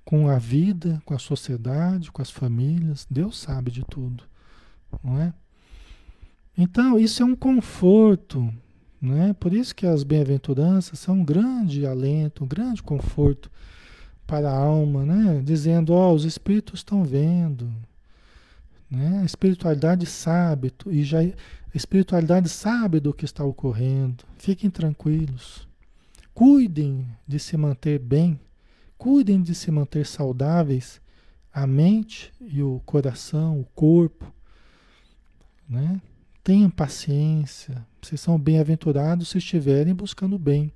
com a vida, com a sociedade, com as famílias. Deus sabe de tudo, não é? Então, isso é um conforto, né? Por isso que as bem-aventuranças são um grande alento, um grande conforto para a alma, né? Dizendo, ó, oh, os espíritos estão vendo, né? A espiritualidade sabe e já a espiritualidade sabe do que está ocorrendo. Fiquem tranquilos. Cuidem de se manter bem, cuidem de se manter saudáveis, a mente e o coração, o corpo, né? Tenham paciência. Vocês são bem-aventurados se estiverem buscando bem.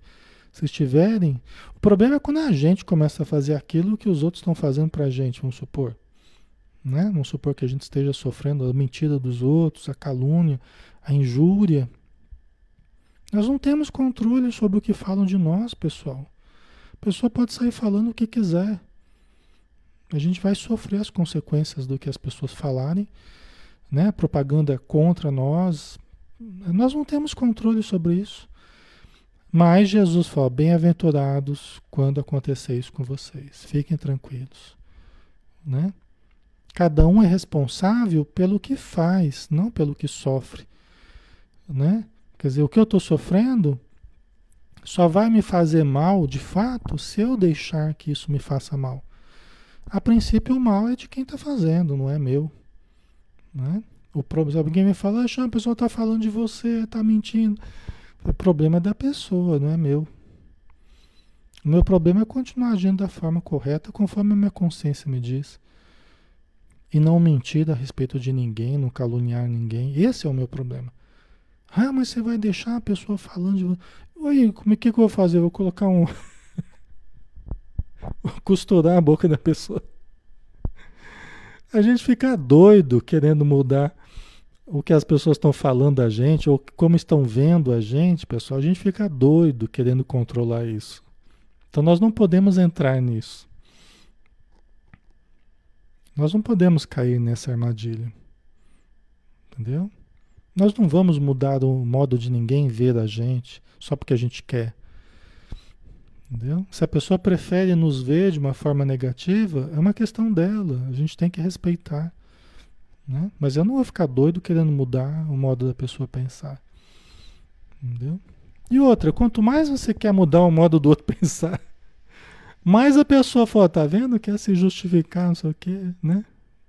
Se estiverem. O problema é quando a gente começa a fazer aquilo que os outros estão fazendo para a gente, vamos supor. Né? Vamos supor que a gente esteja sofrendo a mentira dos outros, a calúnia, a injúria. Nós não temos controle sobre o que falam de nós, pessoal. A pessoa pode sair falando o que quiser. A gente vai sofrer as consequências do que as pessoas falarem né, propaganda contra nós, nós não temos controle sobre isso. Mas Jesus fala: bem-aventurados quando acontecer isso com vocês, fiquem tranquilos. Né? Cada um é responsável pelo que faz, não pelo que sofre. Né? Quer dizer, o que eu estou sofrendo só vai me fazer mal, de fato, se eu deixar que isso me faça mal. A princípio, o mal é de quem está fazendo, não é meu. Né? O problema, alguém me fala, ah, a pessoa está falando de você, está mentindo. O problema é da pessoa, não é meu. O meu problema é continuar agindo da forma correta, conforme a minha consciência me diz. E não mentir a respeito de ninguém, não caluniar ninguém. Esse é o meu problema. Ah, mas você vai deixar a pessoa falando de. Oi, como é que, que eu vou fazer? Eu vou colocar um. [LAUGHS] vou costurar a boca da pessoa. A gente fica doido querendo mudar o que as pessoas estão falando da gente, ou como estão vendo a gente, pessoal. A gente fica doido querendo controlar isso. Então nós não podemos entrar nisso. Nós não podemos cair nessa armadilha. Entendeu? Nós não vamos mudar o modo de ninguém ver a gente só porque a gente quer. Entendeu? Se a pessoa prefere nos ver de uma forma negativa, é uma questão dela. A gente tem que respeitar. Né? Mas eu não vou ficar doido querendo mudar o modo da pessoa pensar. Entendeu? E outra, quanto mais você quer mudar o modo do outro [LAUGHS] pensar, mais a pessoa fala, tá vendo? Quer se justificar, não sei o quê, né?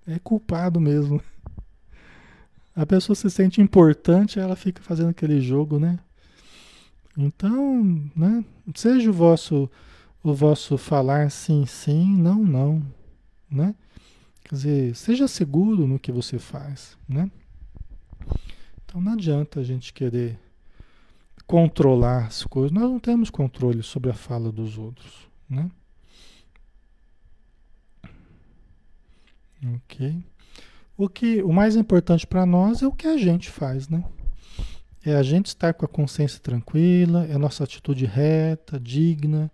É culpado mesmo. A pessoa se sente importante, ela fica fazendo aquele jogo, né? Então, né, seja o vosso o vosso falar sim, sim, não, não, né? Quer dizer, seja seguro no que você faz, né? Então não adianta a gente querer controlar as coisas. Nós não temos controle sobre a fala dos outros, né? Ok. O que o mais importante para nós é o que a gente faz, né? É a gente estar com a consciência tranquila, é a nossa atitude reta, digna,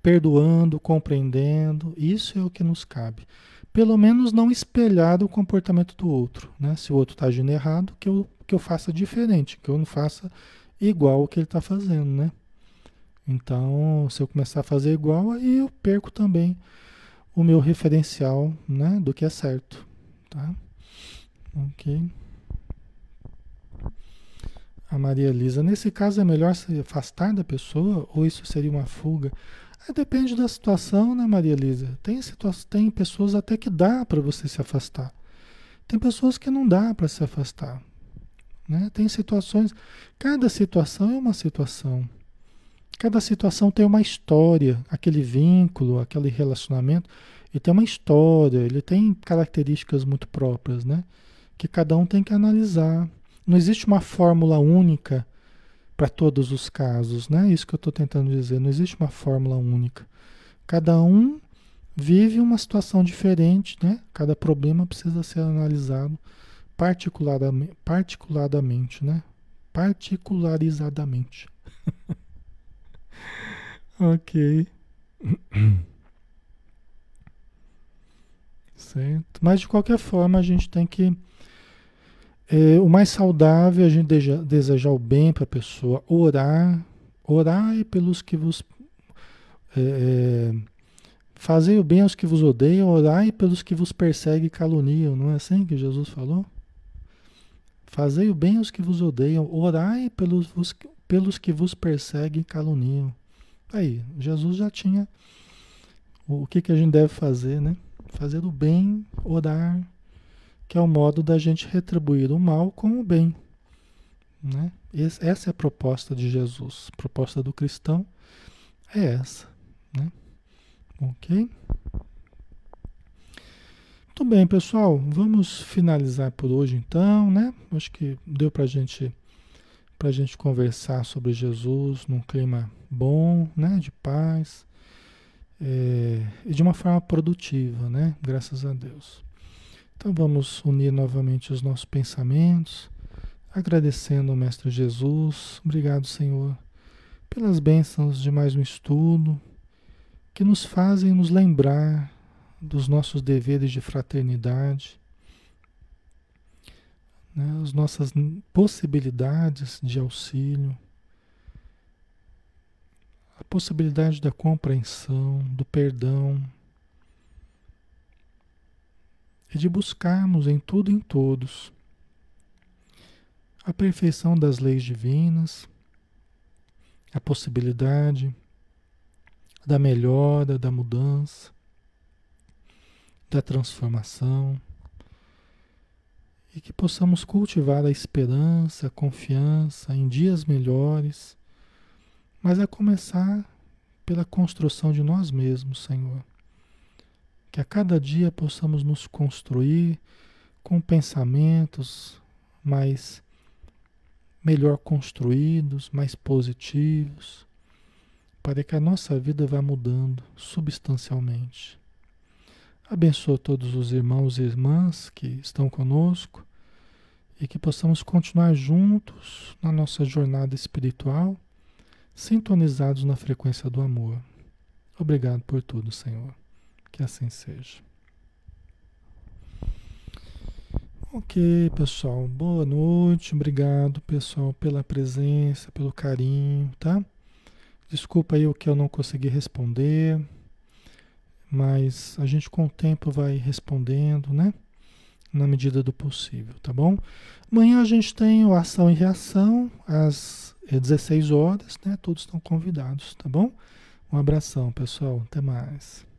perdoando, compreendendo. Isso é o que nos cabe. Pelo menos não espelhar o comportamento do outro. Né? Se o outro está agindo errado, que eu, que eu faça diferente, que eu não faça igual o que ele está fazendo. Né? Então, se eu começar a fazer igual, aí eu perco também o meu referencial né, do que é certo. Tá? Ok. A Maria Elisa, nesse caso é melhor se afastar da pessoa ou isso seria uma fuga? É, depende da situação, né, Maria Elisa? Tem, tem pessoas até que dá para você se afastar. Tem pessoas que não dá para se afastar. Né? Tem situações. Cada situação é uma situação. Cada situação tem uma história. Aquele vínculo, aquele relacionamento, ele tem uma história, ele tem características muito próprias, né? Que cada um tem que analisar. Não existe uma fórmula única para todos os casos, né? Isso que eu estou tentando dizer. Não existe uma fórmula única. Cada um vive uma situação diferente, né? Cada problema precisa ser analisado particularmente, né? Particularizadamente. [LAUGHS] ok. [COUGHS] Certo. Mas de qualquer forma a gente tem que é, o mais saudável é a gente desejar, o bem para a pessoa, orar, orar pelos que vos é, é, fazei o bem aos que vos odeiam, orai pelos que vos perseguem e caluniam, não é assim que Jesus falou? Fazei o bem aos que vos odeiam, orai pelos, pelos que vos perseguem e caluniam. Aí, Jesus já tinha o que, que a gente deve fazer, né? Fazer o bem, orar, que é o modo da gente retribuir o mal com o bem. Né? Essa é a proposta de Jesus. A proposta do cristão é essa. Né? Ok? Muito bem, pessoal. Vamos finalizar por hoje então, né? Acho que deu para gente, a gente conversar sobre Jesus num clima bom, né? De paz. É, e de uma forma produtiva, né? Graças a Deus. Então vamos unir novamente os nossos pensamentos, agradecendo ao Mestre Jesus. Obrigado, Senhor, pelas bênçãos de mais um estudo que nos fazem nos lembrar dos nossos deveres de fraternidade, né, as nossas possibilidades de auxílio, a possibilidade da compreensão, do perdão e de buscarmos em tudo e em todos a perfeição das leis divinas, a possibilidade da melhora, da mudança, da transformação e que possamos cultivar a esperança, a confiança em dias melhores, mas a começar pela construção de nós mesmos, Senhor que a cada dia possamos nos construir com pensamentos mais melhor construídos, mais positivos, para que a nossa vida vá mudando substancialmente. Abençoa todos os irmãos e irmãs que estão conosco e que possamos continuar juntos na nossa jornada espiritual, sintonizados na frequência do amor. Obrigado por tudo, Senhor. Que assim seja. Ok, pessoal. Boa noite. Obrigado, pessoal, pela presença, pelo carinho, tá? Desculpa aí o que eu não consegui responder, mas a gente com o tempo vai respondendo, né? Na medida do possível, tá bom? Amanhã a gente tem o Ação e Reação às 16 horas, né? Todos estão convidados, tá bom? Um abração, pessoal. Até mais.